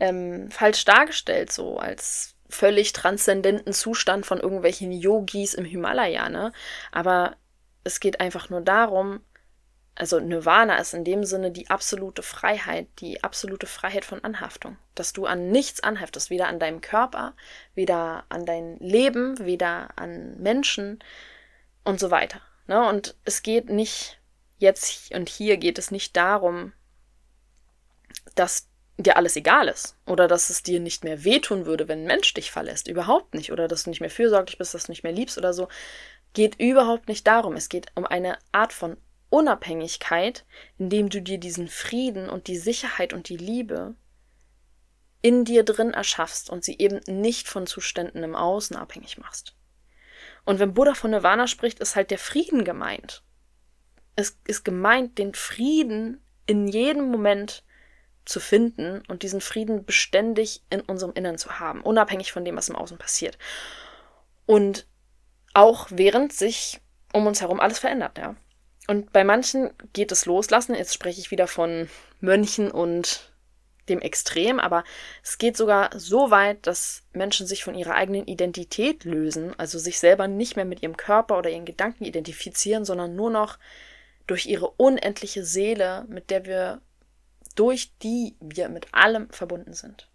ähm, falsch dargestellt, so als völlig transzendenten Zustand von irgendwelchen Yogis im Himalaya, ne? Aber es geht einfach nur darum, also Nirvana ist in dem Sinne die absolute Freiheit, die absolute Freiheit von Anhaftung. Dass du an nichts anheftest, weder an deinem Körper, weder an dein Leben, weder an Menschen und so weiter. Ne? Und es geht nicht, jetzt und hier geht es nicht darum, dass dir alles egal ist oder dass es dir nicht mehr wehtun würde, wenn ein Mensch dich verlässt. Überhaupt nicht. Oder dass du nicht mehr fürsorglich bist, dass du nicht mehr liebst oder so. Geht überhaupt nicht darum. Es geht um eine Art von Unabhängigkeit, indem du dir diesen Frieden und die Sicherheit und die Liebe in dir drin erschaffst und sie eben nicht von Zuständen im Außen abhängig machst. Und wenn Buddha von Nirvana spricht, ist halt der Frieden gemeint. Es ist gemeint, den Frieden in jedem Moment zu finden und diesen Frieden beständig in unserem Innern zu haben, unabhängig von dem, was im Außen passiert. Und auch während sich um uns herum alles verändert, ja. Und bei manchen geht es loslassen. Jetzt spreche ich wieder von Mönchen und dem Extrem, aber es geht sogar so weit, dass Menschen sich von ihrer eigenen Identität lösen, also sich selber nicht mehr mit ihrem Körper oder ihren Gedanken identifizieren, sondern nur noch durch ihre unendliche Seele, mit der wir, durch die wir mit allem verbunden sind.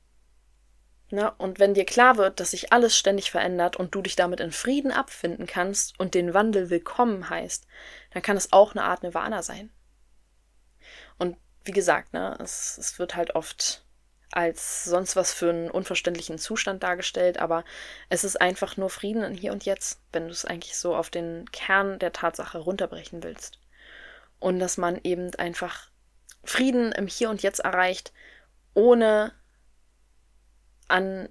Ne? Und wenn dir klar wird, dass sich alles ständig verändert und du dich damit in Frieden abfinden kannst und den Wandel willkommen heißt, dann kann es auch eine Art Nirvana sein. Und wie gesagt, ne, es, es wird halt oft als sonst was für einen unverständlichen Zustand dargestellt, aber es ist einfach nur Frieden in Hier und Jetzt, wenn du es eigentlich so auf den Kern der Tatsache runterbrechen willst. Und dass man eben einfach Frieden im Hier und Jetzt erreicht, ohne an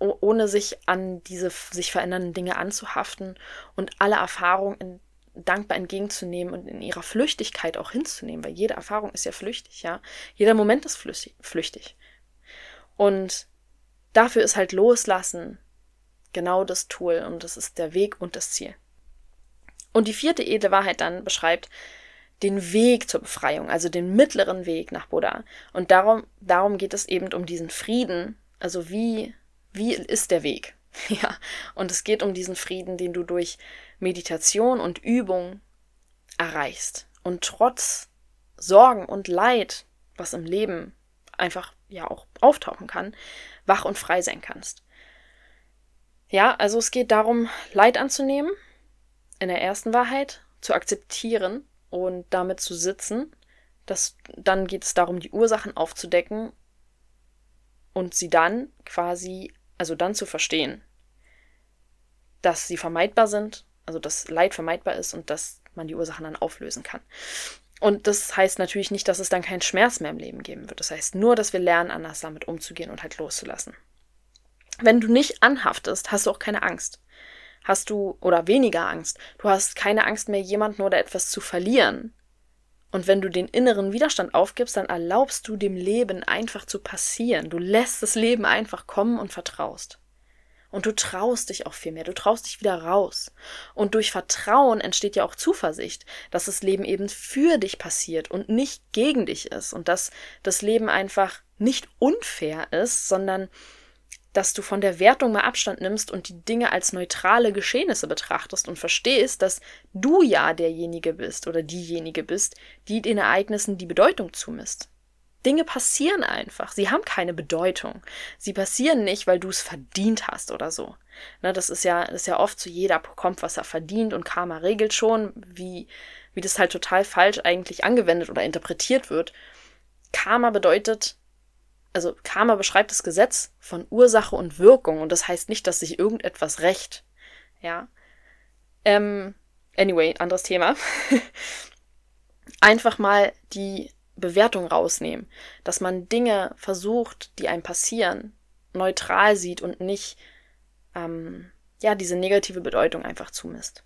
ohne sich an diese sich verändernden Dinge anzuhaften und alle Erfahrungen dankbar entgegenzunehmen und in ihrer Flüchtigkeit auch hinzunehmen, weil jede Erfahrung ist ja flüchtig, ja. Jeder Moment ist flüchtig. Und dafür ist halt Loslassen genau das Tool und das ist der Weg und das Ziel. Und die vierte edle Wahrheit dann beschreibt den Weg zur Befreiung, also den mittleren Weg nach Buddha. Und darum, darum geht es eben um diesen Frieden, also wie, wie ist der Weg? Ja, und es geht um diesen Frieden, den du durch Meditation und Übung erreichst. Und trotz Sorgen und Leid, was im Leben einfach ja auch auftauchen kann, wach und frei sein kannst. Ja, also es geht darum, Leid anzunehmen, in der ersten Wahrheit, zu akzeptieren und damit zu sitzen. Das, dann geht es darum, die Ursachen aufzudecken und sie dann quasi, also dann zu verstehen, dass sie vermeidbar sind, also dass Leid vermeidbar ist und dass man die Ursachen dann auflösen kann. Und das heißt natürlich nicht, dass es dann keinen Schmerz mehr im Leben geben wird. Das heißt nur, dass wir lernen, anders damit umzugehen und halt loszulassen. Wenn du nicht anhaftest, hast du auch keine Angst. Hast du oder weniger Angst. Du hast keine Angst mehr, jemanden oder etwas zu verlieren, und wenn du den inneren Widerstand aufgibst, dann erlaubst du dem Leben einfach zu passieren. Du lässt das Leben einfach kommen und vertraust. Und du traust dich auch viel mehr. Du traust dich wieder raus. Und durch Vertrauen entsteht ja auch Zuversicht, dass das Leben eben für dich passiert und nicht gegen dich ist. Und dass das Leben einfach nicht unfair ist, sondern dass du von der Wertung mal Abstand nimmst und die Dinge als neutrale Geschehnisse betrachtest und verstehst, dass du ja derjenige bist oder diejenige bist, die den Ereignissen die Bedeutung zumisst. Dinge passieren einfach. Sie haben keine Bedeutung. Sie passieren nicht, weil du es verdient hast oder so. Ne, das ist ja, das ist ja oft so, jeder bekommt, was er verdient und Karma regelt schon, wie, wie das halt total falsch eigentlich angewendet oder interpretiert wird. Karma bedeutet, also Karma beschreibt das Gesetz von Ursache und Wirkung und das heißt nicht, dass sich irgendetwas rächt. Ja. Ähm, anyway, anderes Thema. Einfach mal die Bewertung rausnehmen, dass man Dinge versucht, die einem passieren, neutral sieht und nicht ähm, ja diese negative Bedeutung einfach zumisst.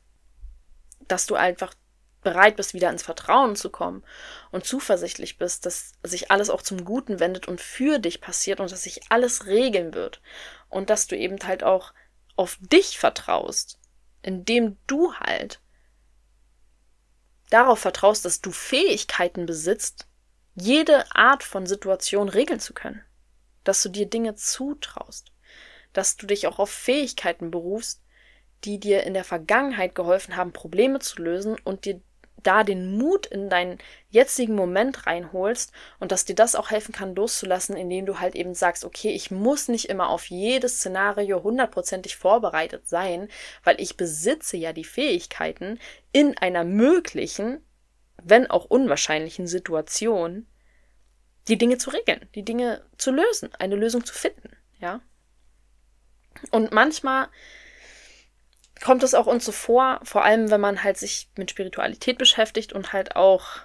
Dass du einfach bereit bist, wieder ins Vertrauen zu kommen und zuversichtlich bist, dass sich alles auch zum Guten wendet und für dich passiert und dass sich alles regeln wird und dass du eben halt auch auf dich vertraust, indem du halt darauf vertraust, dass du Fähigkeiten besitzt, jede Art von Situation regeln zu können, dass du dir Dinge zutraust, dass du dich auch auf Fähigkeiten berufst, die dir in der Vergangenheit geholfen haben, Probleme zu lösen und dir da den Mut in deinen jetzigen Moment reinholst und dass dir das auch helfen kann, loszulassen, indem du halt eben sagst, okay, ich muss nicht immer auf jedes Szenario hundertprozentig vorbereitet sein, weil ich besitze ja die Fähigkeiten, in einer möglichen, wenn auch unwahrscheinlichen Situation, die Dinge zu regeln, die Dinge zu lösen, eine Lösung zu finden, ja. Und manchmal kommt es auch uns so vor, vor allem wenn man halt sich mit Spiritualität beschäftigt und halt auch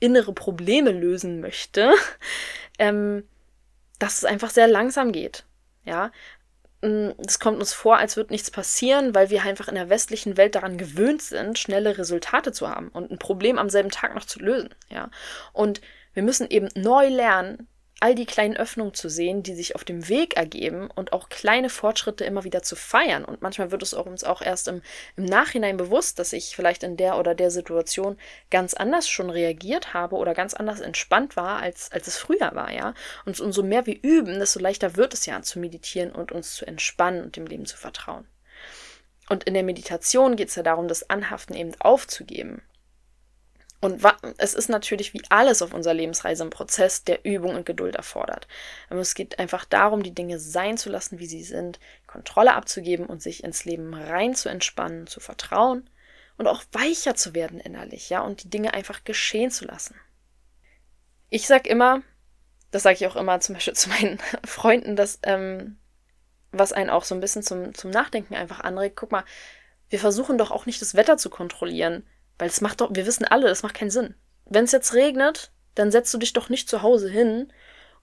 innere Probleme lösen möchte, ähm, dass es einfach sehr langsam geht. Ja, es kommt uns vor, als würde nichts passieren, weil wir einfach in der westlichen Welt daran gewöhnt sind, schnelle Resultate zu haben und ein Problem am selben Tag noch zu lösen. Ja, und wir müssen eben neu lernen, all die kleinen Öffnungen zu sehen, die sich auf dem Weg ergeben und auch kleine Fortschritte immer wieder zu feiern. Und manchmal wird es uns auch erst im, im Nachhinein bewusst, dass ich vielleicht in der oder der Situation ganz anders schon reagiert habe oder ganz anders entspannt war, als, als es früher war, ja. Und umso mehr wir üben, desto leichter wird es ja zu meditieren und uns zu entspannen und dem Leben zu vertrauen. Und in der Meditation geht es ja darum, das Anhaften eben aufzugeben und es ist natürlich wie alles auf unserer Lebensreise ein Prozess, der Übung und Geduld erfordert. Aber es geht einfach darum, die Dinge sein zu lassen, wie sie sind, Kontrolle abzugeben und sich ins Leben rein zu entspannen, zu vertrauen und auch weicher zu werden innerlich, ja, und die Dinge einfach geschehen zu lassen. Ich sag immer, das sage ich auch immer zum Beispiel zu meinen Freunden, dass, ähm, was einen auch so ein bisschen zum, zum Nachdenken einfach anregt, guck mal, wir versuchen doch auch nicht das Wetter zu kontrollieren weil es macht doch, wir wissen alle, das macht keinen Sinn. Wenn es jetzt regnet, dann setzt du dich doch nicht zu Hause hin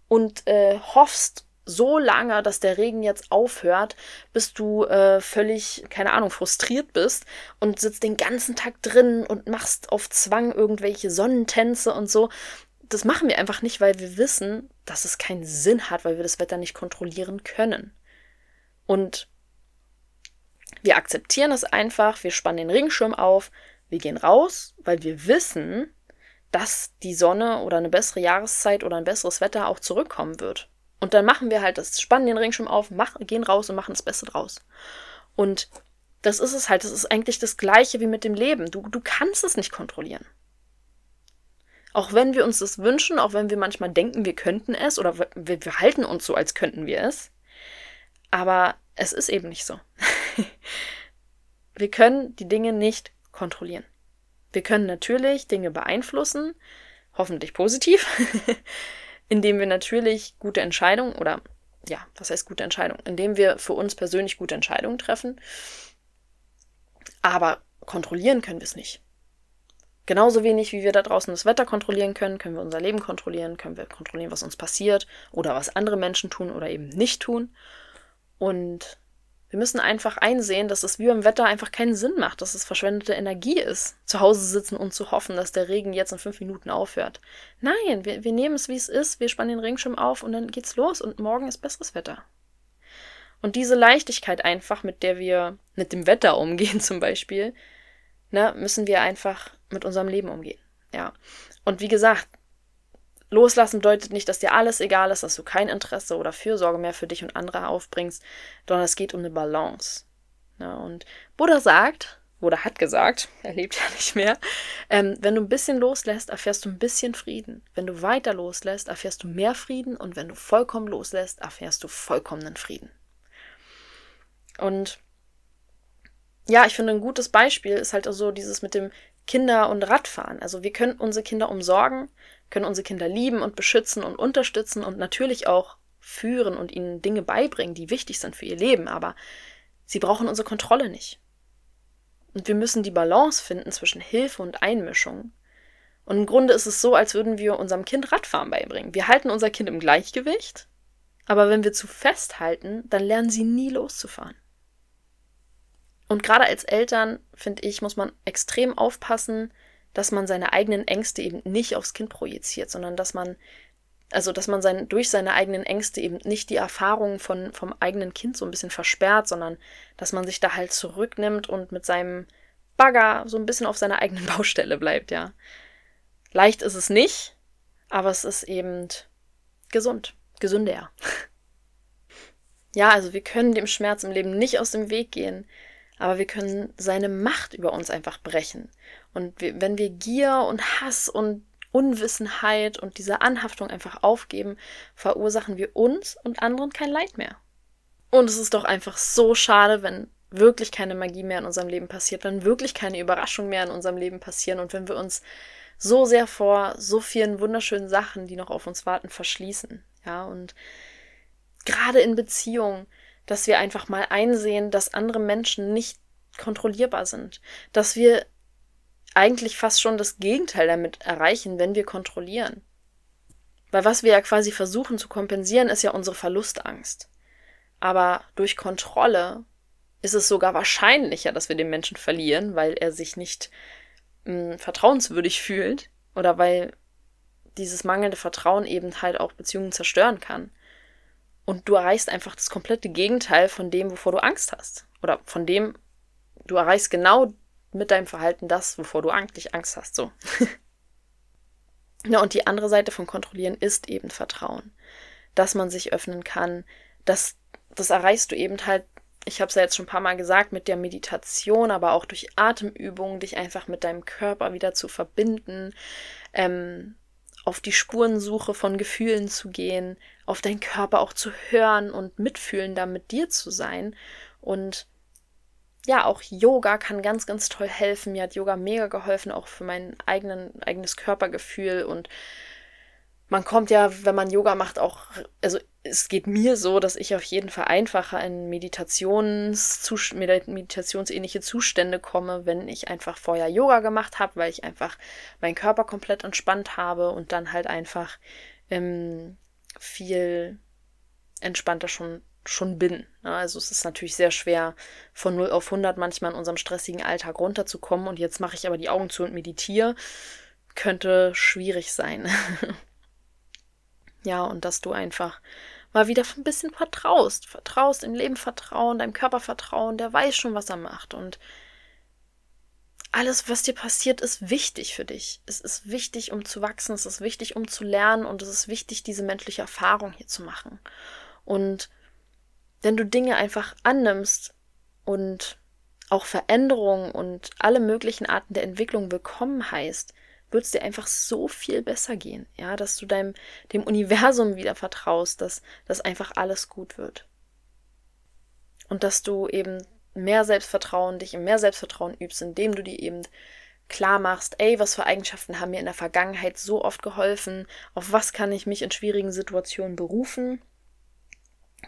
und äh, hoffst so lange, dass der Regen jetzt aufhört, bis du äh, völlig, keine Ahnung, frustriert bist und sitzt den ganzen Tag drin und machst auf Zwang irgendwelche Sonnentänze und so. Das machen wir einfach nicht, weil wir wissen, dass es keinen Sinn hat, weil wir das Wetter nicht kontrollieren können. Und wir akzeptieren es einfach, wir spannen den Regenschirm auf, wir gehen raus, weil wir wissen, dass die Sonne oder eine bessere Jahreszeit oder ein besseres Wetter auch zurückkommen wird. Und dann machen wir halt das, spannen den Regenschirm auf, mach, gehen raus und machen das Beste draus. Und das ist es halt, das ist eigentlich das Gleiche wie mit dem Leben. Du, du kannst es nicht kontrollieren. Auch wenn wir uns das wünschen, auch wenn wir manchmal denken, wir könnten es oder wir, wir halten uns so, als könnten wir es. Aber es ist eben nicht so. wir können die Dinge nicht kontrollieren. Wir können natürlich Dinge beeinflussen, hoffentlich positiv, indem wir natürlich gute Entscheidungen oder ja, was heißt gute Entscheidungen? Indem wir für uns persönlich gute Entscheidungen treffen. Aber kontrollieren können wir es nicht. Genauso wenig wie wir da draußen das Wetter kontrollieren können, können wir unser Leben kontrollieren, können wir kontrollieren, was uns passiert oder was andere Menschen tun oder eben nicht tun. Und wir müssen einfach einsehen, dass es wie beim Wetter einfach keinen Sinn macht, dass es verschwendete Energie ist, zu Hause sitzen und zu hoffen, dass der Regen jetzt in fünf Minuten aufhört. Nein, wir, wir nehmen es, wie es ist, wir spannen den Regenschirm auf und dann geht's los und morgen ist besseres Wetter. Und diese Leichtigkeit einfach, mit der wir mit dem Wetter umgehen zum Beispiel, ne, müssen wir einfach mit unserem Leben umgehen. Ja. Und wie gesagt, loslassen bedeutet nicht, dass dir alles egal ist, dass du kein Interesse oder Fürsorge mehr für dich und andere aufbringst, sondern es geht um eine Balance. Ja, und Buddha sagt, oder hat gesagt, er lebt ja nicht mehr, ähm, wenn du ein bisschen loslässt, erfährst du ein bisschen Frieden. Wenn du weiter loslässt, erfährst du mehr Frieden. Und wenn du vollkommen loslässt, erfährst du vollkommenen Frieden. Und ja, ich finde, ein gutes Beispiel ist halt so dieses mit dem Kinder- und Radfahren. Also wir können unsere Kinder umsorgen, können unsere Kinder lieben und beschützen und unterstützen und natürlich auch führen und ihnen Dinge beibringen, die wichtig sind für ihr Leben, aber sie brauchen unsere Kontrolle nicht. Und wir müssen die Balance finden zwischen Hilfe und Einmischung. Und im Grunde ist es so, als würden wir unserem Kind Radfahren beibringen. Wir halten unser Kind im Gleichgewicht, aber wenn wir zu festhalten, dann lernen sie nie loszufahren. Und gerade als Eltern, finde ich, muss man extrem aufpassen, dass man seine eigenen Ängste eben nicht aufs Kind projiziert, sondern dass man, also dass man sein, durch seine eigenen Ängste eben nicht die Erfahrungen von, vom eigenen Kind so ein bisschen versperrt, sondern dass man sich da halt zurücknimmt und mit seinem Bagger so ein bisschen auf seiner eigenen Baustelle bleibt, ja. Leicht ist es nicht, aber es ist eben gesund, gesünder. ja, also wir können dem Schmerz im Leben nicht aus dem Weg gehen aber wir können seine Macht über uns einfach brechen. Und wenn wir Gier und Hass und Unwissenheit und diese Anhaftung einfach aufgeben, verursachen wir uns und anderen kein Leid mehr. Und es ist doch einfach so schade, wenn wirklich keine Magie mehr in unserem Leben passiert, wenn wirklich keine Überraschungen mehr in unserem Leben passieren und wenn wir uns so sehr vor so vielen wunderschönen Sachen, die noch auf uns warten, verschließen. Ja, und gerade in Beziehungen, dass wir einfach mal einsehen, dass andere Menschen nicht kontrollierbar sind, dass wir eigentlich fast schon das Gegenteil damit erreichen, wenn wir kontrollieren. Weil was wir ja quasi versuchen zu kompensieren, ist ja unsere Verlustangst. Aber durch Kontrolle ist es sogar wahrscheinlicher, dass wir den Menschen verlieren, weil er sich nicht mh, hm, vertrauenswürdig fühlt oder weil dieses mangelnde Vertrauen eben halt auch Beziehungen zerstören kann. Und du erreichst einfach das komplette Gegenteil von dem, wovor du Angst hast. Oder von dem, du erreichst genau mit deinem Verhalten das, wovor du eigentlich Angst hast. So. ja, und die andere Seite von Kontrollieren ist eben Vertrauen. Dass man sich öffnen kann. Das, das erreichst du eben halt, ich habe es ja jetzt schon ein paar Mal gesagt, mit der Meditation, aber auch durch Atemübungen, dich einfach mit deinem Körper wieder zu verbinden. Ähm, auf die Spurensuche von Gefühlen zu gehen, auf deinen Körper auch zu hören und mitfühlen, da mit dir zu sein. Und ja, auch Yoga kann ganz, ganz toll helfen. Mir hat Yoga mega geholfen, auch für mein eigenen, eigenes Körpergefühl und man kommt ja, wenn man Yoga macht, auch, also es geht mir so, dass ich auf jeden Fall einfacher in Meditations meditationsähnliche Zustände komme, wenn ich einfach vorher Yoga gemacht habe, weil ich einfach meinen Körper komplett entspannt habe und dann halt einfach ähm, viel entspannter schon schon bin. Also es ist natürlich sehr schwer, von 0 auf 100 manchmal in unserem stressigen Alltag runterzukommen. Und jetzt mache ich aber die Augen zu und meditiere. Könnte schwierig sein. Ja, und dass du einfach mal wieder ein bisschen vertraust. Vertraust, im Leben vertrauen, deinem Körper vertrauen, der weiß schon, was er macht. Und alles, was dir passiert, ist wichtig für dich. Es ist wichtig, um zu wachsen, es ist wichtig, um zu lernen und es ist wichtig, diese menschliche Erfahrung hier zu machen. Und wenn du Dinge einfach annimmst und auch Veränderungen und alle möglichen Arten der Entwicklung willkommen heißt, wird es dir einfach so viel besser gehen, ja, dass du deinem, dem Universum wieder vertraust, dass das einfach alles gut wird. Und dass du eben mehr Selbstvertrauen, dich in mehr Selbstvertrauen übst, indem du dir eben klar machst, ey, was für Eigenschaften haben mir in der Vergangenheit so oft geholfen, auf was kann ich mich in schwierigen Situationen berufen,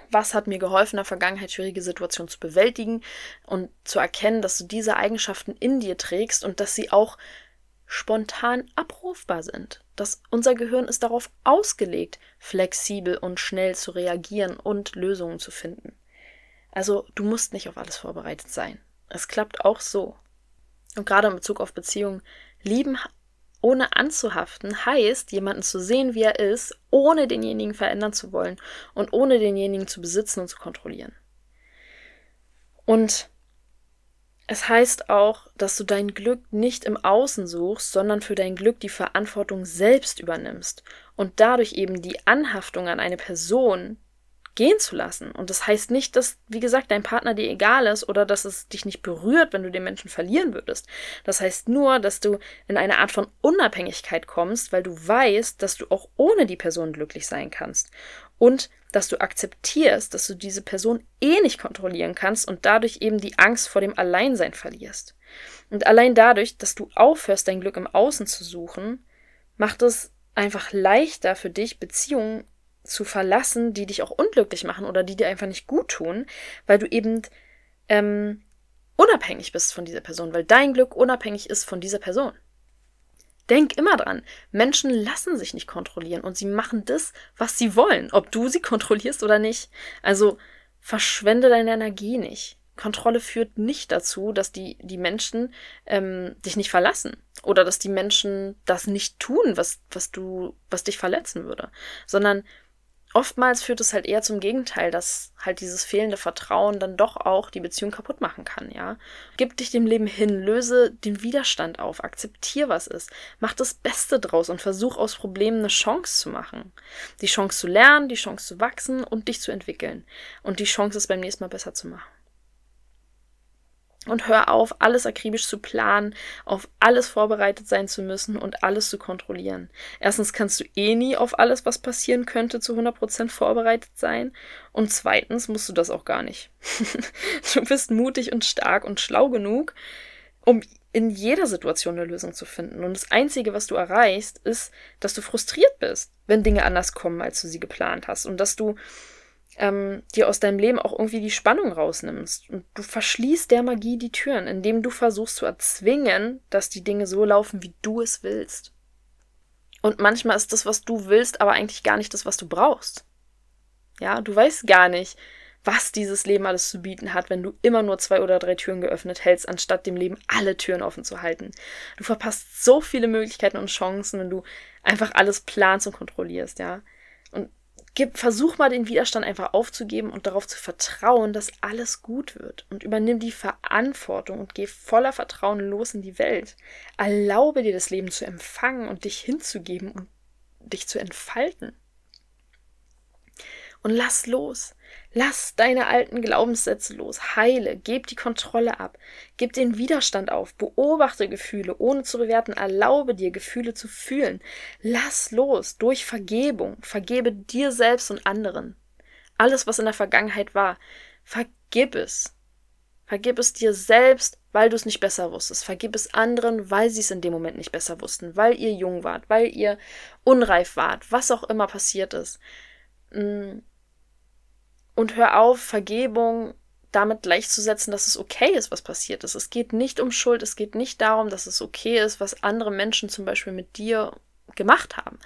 was hat mir geholfen, in der Vergangenheit schwierige Situationen zu bewältigen und zu erkennen, dass du diese Eigenschaften in dir trägst und dass sie auch spontan abrufbar sind. Dass unser Gehirn ist darauf ausgelegt, flexibel und schnell zu reagieren und Lösungen zu finden. Also du musst nicht auf alles vorbereitet sein. Es klappt auch so. Und gerade in Bezug auf Beziehungen, lieben ohne anzuhaften heißt, jemanden zu sehen, wie er ist, ohne denjenigen verändern zu wollen und ohne denjenigen zu besitzen und zu kontrollieren. Und Es heißt auch, dass du dein Glück nicht im Außen suchst, sondern für dein Glück die Verantwortung selbst übernimmst und dadurch eben die Anhaftung an eine Person gehen zu lassen. Und das heißt nicht, dass, wie gesagt, dein Partner dir egal ist oder dass es dich nicht berührt, wenn du den Menschen verlieren würdest. Das heißt nur, dass du in eine Art von Unabhängigkeit kommst, weil du weißt, dass du auch ohne die Person glücklich sein kannst. Und dass du akzeptierst, dass du diese Person eh nicht kontrollieren kannst und dadurch eben die Angst vor dem Alleinsein verlierst. Und allein dadurch, dass du aufhörst, dein Glück im Außen zu suchen, macht es einfach leichter für dich, Beziehungen zu verlassen, die dich auch unglücklich machen oder die dir einfach nicht gut tun, weil du eben ähm, unabhängig bist von dieser Person, weil dein Glück unabhängig ist von dieser Person. Denk immer dran, Menschen lassen sich nicht kontrollieren und sie machen das, was sie wollen, ob du sie kontrollierst oder nicht. Also verschwende deine Energie nicht. Kontrolle führt nicht dazu, dass die, die Menschen ähm, dich nicht verlassen oder dass die Menschen das nicht tun, was, was du, was dich verletzen würde, sondern oftmals führt es halt eher zum Gegenteil, dass halt dieses fehlende Vertrauen dann doch auch die Beziehung kaputt machen kann, ja. Gib dich dem Leben hin, löse den Widerstand auf, akzeptier, was ist, mach das Beste draus und versuch aus Problemen eine Chance zu machen. Die Chance zu lernen, die Chance zu wachsen und dich zu entwickeln. Und die Chance ist beim nächsten Mal besser zu machen. Und hör auf, alles akribisch zu planen, auf alles vorbereitet sein zu müssen und alles zu kontrollieren. Erstens kannst du eh nie auf alles, was passieren könnte, zu 100% vorbereitet sein. Und zweitens musst du das auch gar nicht. du bist mutig und stark und schlau genug, um in jeder Situation eine Lösung zu finden. Und das Einzige, was du erreichst, ist, dass du frustriert bist, wenn Dinge anders kommen, als du sie geplant hast. Und dass du ähm, dir aus deinem Leben auch irgendwie die Spannung rausnimmst. Und du verschließt der Magie die Türen, indem du versuchst zu erzwingen, dass die Dinge so laufen, wie du es willst. Und manchmal ist das, was du willst, aber eigentlich gar nicht das, was du brauchst. Ja, du weißt gar nicht, was dieses Leben alles zu bieten hat, wenn du immer nur zwei oder drei Türen geöffnet hältst, anstatt dem Leben alle Türen offen zu halten. Du verpasst so viele Möglichkeiten und Chancen, wenn du einfach alles planst und kontrollierst, ja. Gib, versuch mal den Widerstand einfach aufzugeben und darauf zu vertrauen, dass alles gut wird. Und übernimm die Verantwortung und geh voller Vertrauen los in die Welt. Erlaube dir das Leben zu empfangen und dich hinzugeben und dich zu entfalten. Und lass los. Lass deine alten Glaubenssätze los, heile, gib die Kontrolle ab, gib den Widerstand auf, beobachte Gefühle, ohne zu bewerten, erlaube dir, Gefühle zu fühlen. Lass los durch Vergebung, vergebe dir selbst und anderen. Alles, was in der Vergangenheit war, vergib es. Vergib es dir selbst, weil du es nicht besser wusstest. Vergib es anderen, weil sie es in dem Moment nicht besser wussten, weil ihr jung wart, weil ihr unreif wart, was auch immer passiert ist. Mm, und hör auf, Vergebung damit gleichzusetzen, dass es okay ist, was passiert ist. Es geht nicht um Schuld, es geht nicht darum, dass es okay ist, was andere Menschen zum Beispiel mit dir gemacht haben.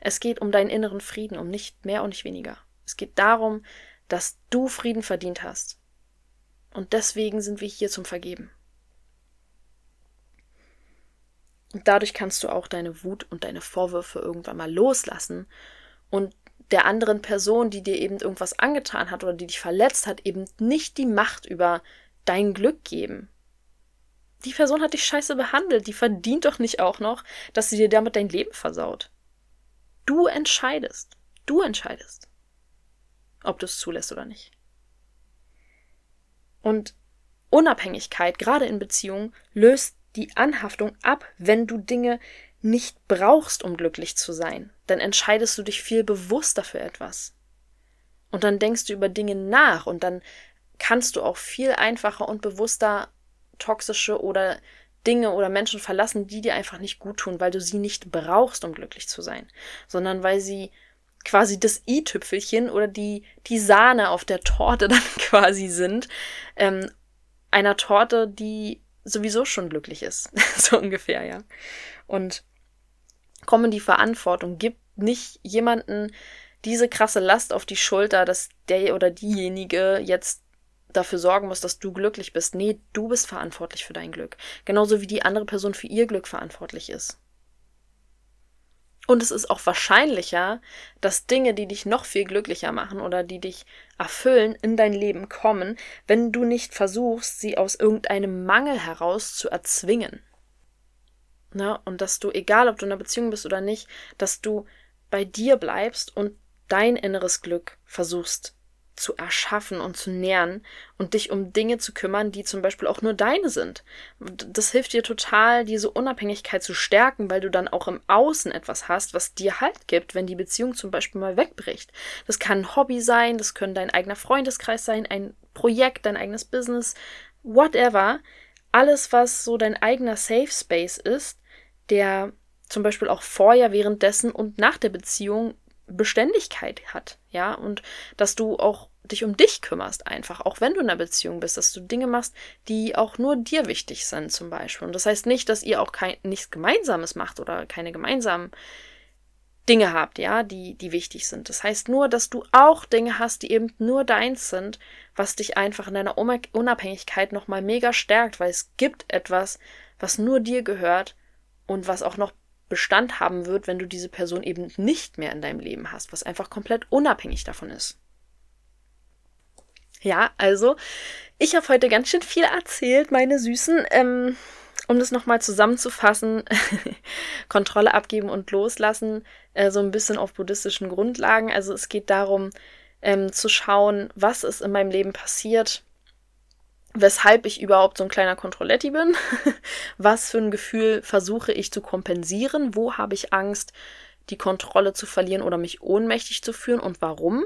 Es geht um deinen inneren Frieden, um nicht mehr und nicht weniger. Es geht darum, dass du Frieden verdient hast. Und deswegen sind wir hier zum Vergeben. Und dadurch kannst du auch deine Wut und deine Vorwürfe irgendwann mal loslassen und der anderen Person, die dir eben irgendwas angetan hat oder die dich verletzt hat, eben nicht die Macht über dein Glück geben. Die Person hat dich scheiße behandelt, die verdient doch nicht auch noch, dass sie dir damit dein Leben versaut. Du entscheidest. Du entscheidest, ob du es zulässt oder nicht. Und Unabhängigkeit, gerade in Beziehungen, löst die Anhaftung ab, wenn du Dinge nicht brauchst, um glücklich zu sein, dann entscheidest du dich viel bewusster für etwas. Und dann denkst du über Dinge nach und dann kannst du auch viel einfacher und bewusster toxische oder Dinge oder Menschen verlassen, die dir einfach nicht gut tun, weil du sie nicht brauchst, um glücklich zu sein, sondern weil sie quasi das i-Tüpfelchen oder die, die Sahne auf der Torte dann quasi sind, ähm, einer Torte, die sowieso schon glücklich ist, so ungefähr, ja. Und komm in die Verantwortung, gib nicht jemanden diese krasse Last auf die Schulter, dass der oder diejenige jetzt dafür sorgen muss, dass du glücklich bist. Nee, du bist verantwortlich für dein Glück. Genauso wie die andere Person für ihr Glück verantwortlich ist. Und es ist auch wahrscheinlicher, dass Dinge, die dich noch viel glücklicher machen oder die dich erfüllen, in dein Leben kommen, wenn du nicht versuchst, sie aus irgendeinem Mangel heraus zu erzwingen. Ne? Und dass du, egal ob du in einer Beziehung bist oder nicht, dass du bei dir bleibst und dein inneres Glück versuchst zu erschaffen und zu nähren und dich um Dinge zu kümmern, die zum Beispiel auch nur deine sind. Das hilft dir total, diese Unabhängigkeit zu stärken, weil du dann auch im Außen etwas hast, was dir Halt gibt, wenn die Beziehung zum Beispiel mal wegbricht. Das kann ein Hobby sein, das können dein eigener Freundeskreis sein, ein Projekt, dein eigenes Business, whatever. Alles, was so dein eigener Safe Space ist, der zum Beispiel auch vorher, währenddessen und nach der Beziehung Beständigkeit hat, ja, und dass du auch dich um dich kümmerst einfach, auch wenn du in einer Beziehung bist, dass du Dinge machst, die auch nur dir wichtig sind zum Beispiel. Und das heißt nicht, dass ihr auch kein, nichts Gemeinsames macht oder keine gemeinsamen Dinge habt, ja, die, die wichtig sind. Das heißt nur, dass du auch Dinge hast, die eben nur deins sind, was dich einfach in deiner Unabhängigkeit nochmal mega stärkt, weil es gibt etwas, was nur dir gehört und was auch noch Bestand haben wird, wenn du diese Person eben nicht mehr in deinem Leben hast, was einfach komplett unabhängig davon ist. Ja, also ich habe heute ganz schön viel erzählt, meine Süßen. Ähm, um das nochmal zusammenzufassen, Kontrolle abgeben und loslassen, äh, so ein bisschen auf buddhistischen Grundlagen. Also es geht darum, ähm, zu schauen, was ist in meinem Leben passiert, weshalb ich überhaupt so ein kleiner Kontrolletti bin, was für ein Gefühl versuche ich zu kompensieren, wo habe ich Angst, die Kontrolle zu verlieren oder mich ohnmächtig zu fühlen und warum.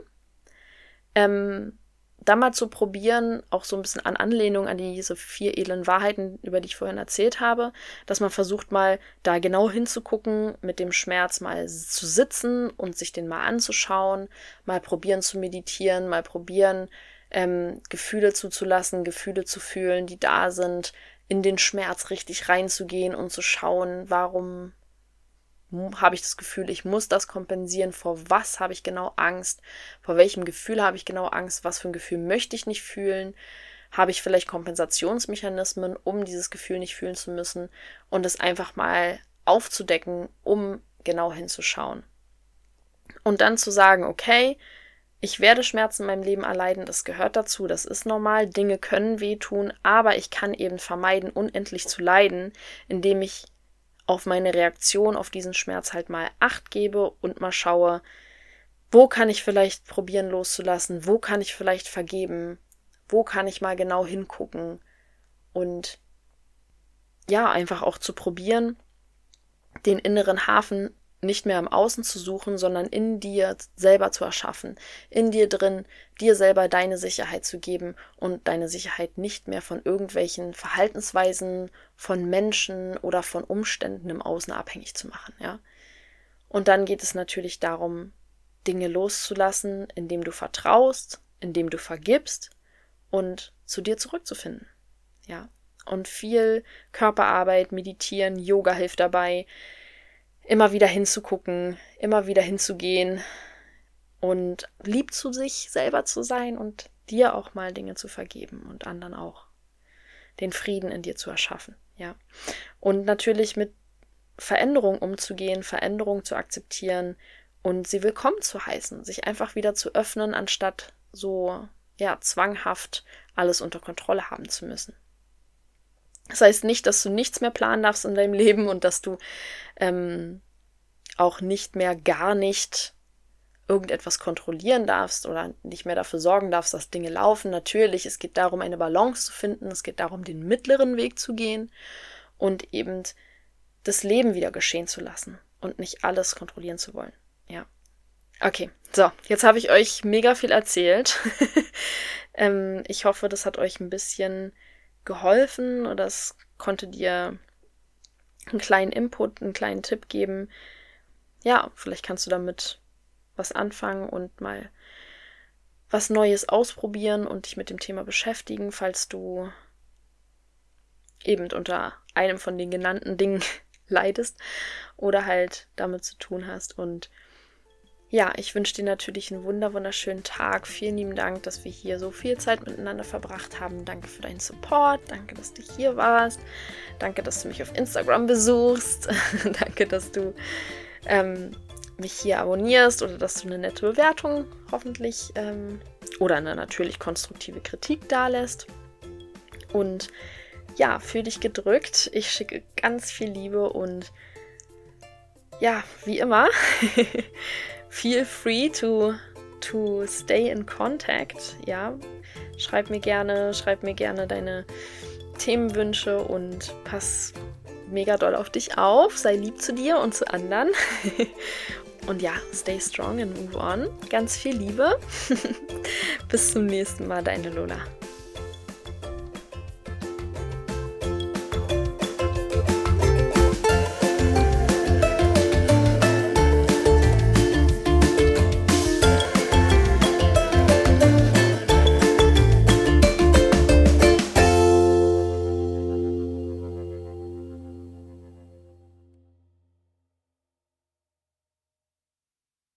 Ähm, da mal zu probieren, auch so ein bisschen an Anlehnung an diese vier edlen Wahrheiten, über die ich vorhin erzählt habe, dass man versucht mal da genau hinzugucken, mit dem Schmerz mal zu sitzen und sich den mal anzuschauen, mal probieren zu meditieren, mal probieren, ähm, Gefühle zuzulassen, Gefühle zu fühlen, die da sind, in den Schmerz richtig reinzugehen und zu schauen, warum habe ich das Gefühl, ich muss das kompensieren, vor was habe ich genau Angst, vor welchem Gefühl habe ich genau Angst, was für ein Gefühl möchte ich nicht fühlen, habe ich vielleicht Kompensationsmechanismen, um dieses Gefühl nicht fühlen zu müssen? Und es einfach mal aufzudecken, um genau hinzuschauen. Und dann zu sagen, okay, ich werde Schmerzen in meinem Leben erleiden, das gehört dazu, das ist normal, Dinge können wehtun, aber ich kann eben vermeiden, unendlich zu leiden, indem ich auf meine Reaktion auf diesen Schmerz halt mal acht gebe und mal schaue, wo kann ich vielleicht probieren loszulassen, wo kann ich vielleicht vergeben, wo kann ich mal genau hingucken und ja, einfach auch zu probieren, den inneren Hafen nicht mehr im Außen zu suchen, sondern in dir selber zu erschaffen, in dir drin, dir selber deine Sicherheit zu geben und deine Sicherheit nicht mehr von irgendwelchen Verhaltensweisen, von Menschen oder von Umständen im Außen abhängig zu machen, ja. Und dann geht es natürlich darum, Dinge loszulassen, indem du vertraust, indem du vergibst und zu dir zurückzufinden, ja. Und viel Körperarbeit, Meditieren, Yoga hilft dabei, immer wieder hinzugucken, immer wieder hinzugehen und lieb zu sich selber zu sein und dir auch mal Dinge zu vergeben und anderen auch den Frieden in dir zu erschaffen, ja. Und natürlich mit Veränderung umzugehen, Veränderung zu akzeptieren und sie willkommen zu heißen, sich einfach wieder zu öffnen, anstatt so ja zwanghaft alles unter Kontrolle haben zu müssen. Das heißt nicht, dass du nichts mehr planen darfst in deinem Leben und dass du ähm, auch nicht mehr gar nicht irgendetwas kontrollieren darfst oder nicht mehr dafür sorgen darfst, dass Dinge laufen. Natürlich, es geht darum, eine Balance zu finden, es geht darum, den mittleren Weg zu gehen und eben das Leben wieder geschehen zu lassen und nicht alles kontrollieren zu wollen. Ja. Okay, so, jetzt habe ich euch mega viel erzählt. ähm, ich hoffe, das hat euch ein bisschen geholfen oder es konnte dir einen kleinen Input, einen kleinen Tipp geben. Ja, vielleicht kannst du damit was anfangen und mal was Neues ausprobieren und dich mit dem Thema beschäftigen, falls du eben unter einem von den genannten Dingen leidest oder halt damit zu tun hast. Und ja, ich wünsche dir natürlich einen wunder wunderschönen Tag. Vielen lieben Dank, dass wir hier so viel Zeit miteinander verbracht haben. Danke für deinen Support. Danke, dass du hier warst. Danke, dass du mich auf Instagram besuchst. Danke, dass du ähm, mich hier abonnierst oder dass du eine nette Bewertung hoffentlich ähm, oder eine natürlich konstruktive Kritik dalässt. Und ja, für dich gedrückt. Ich schicke ganz viel Liebe und ja, wie immer, feel free to, to stay in contact. Ja, schreib mir gerne, schreib mir gerne deine Themenwünsche und pass mega doll auf dich auf. Sei lieb zu dir und zu anderen. Und ja, stay strong and move on. Ganz viel Liebe. Bis zum nächsten Mal, deine Lola.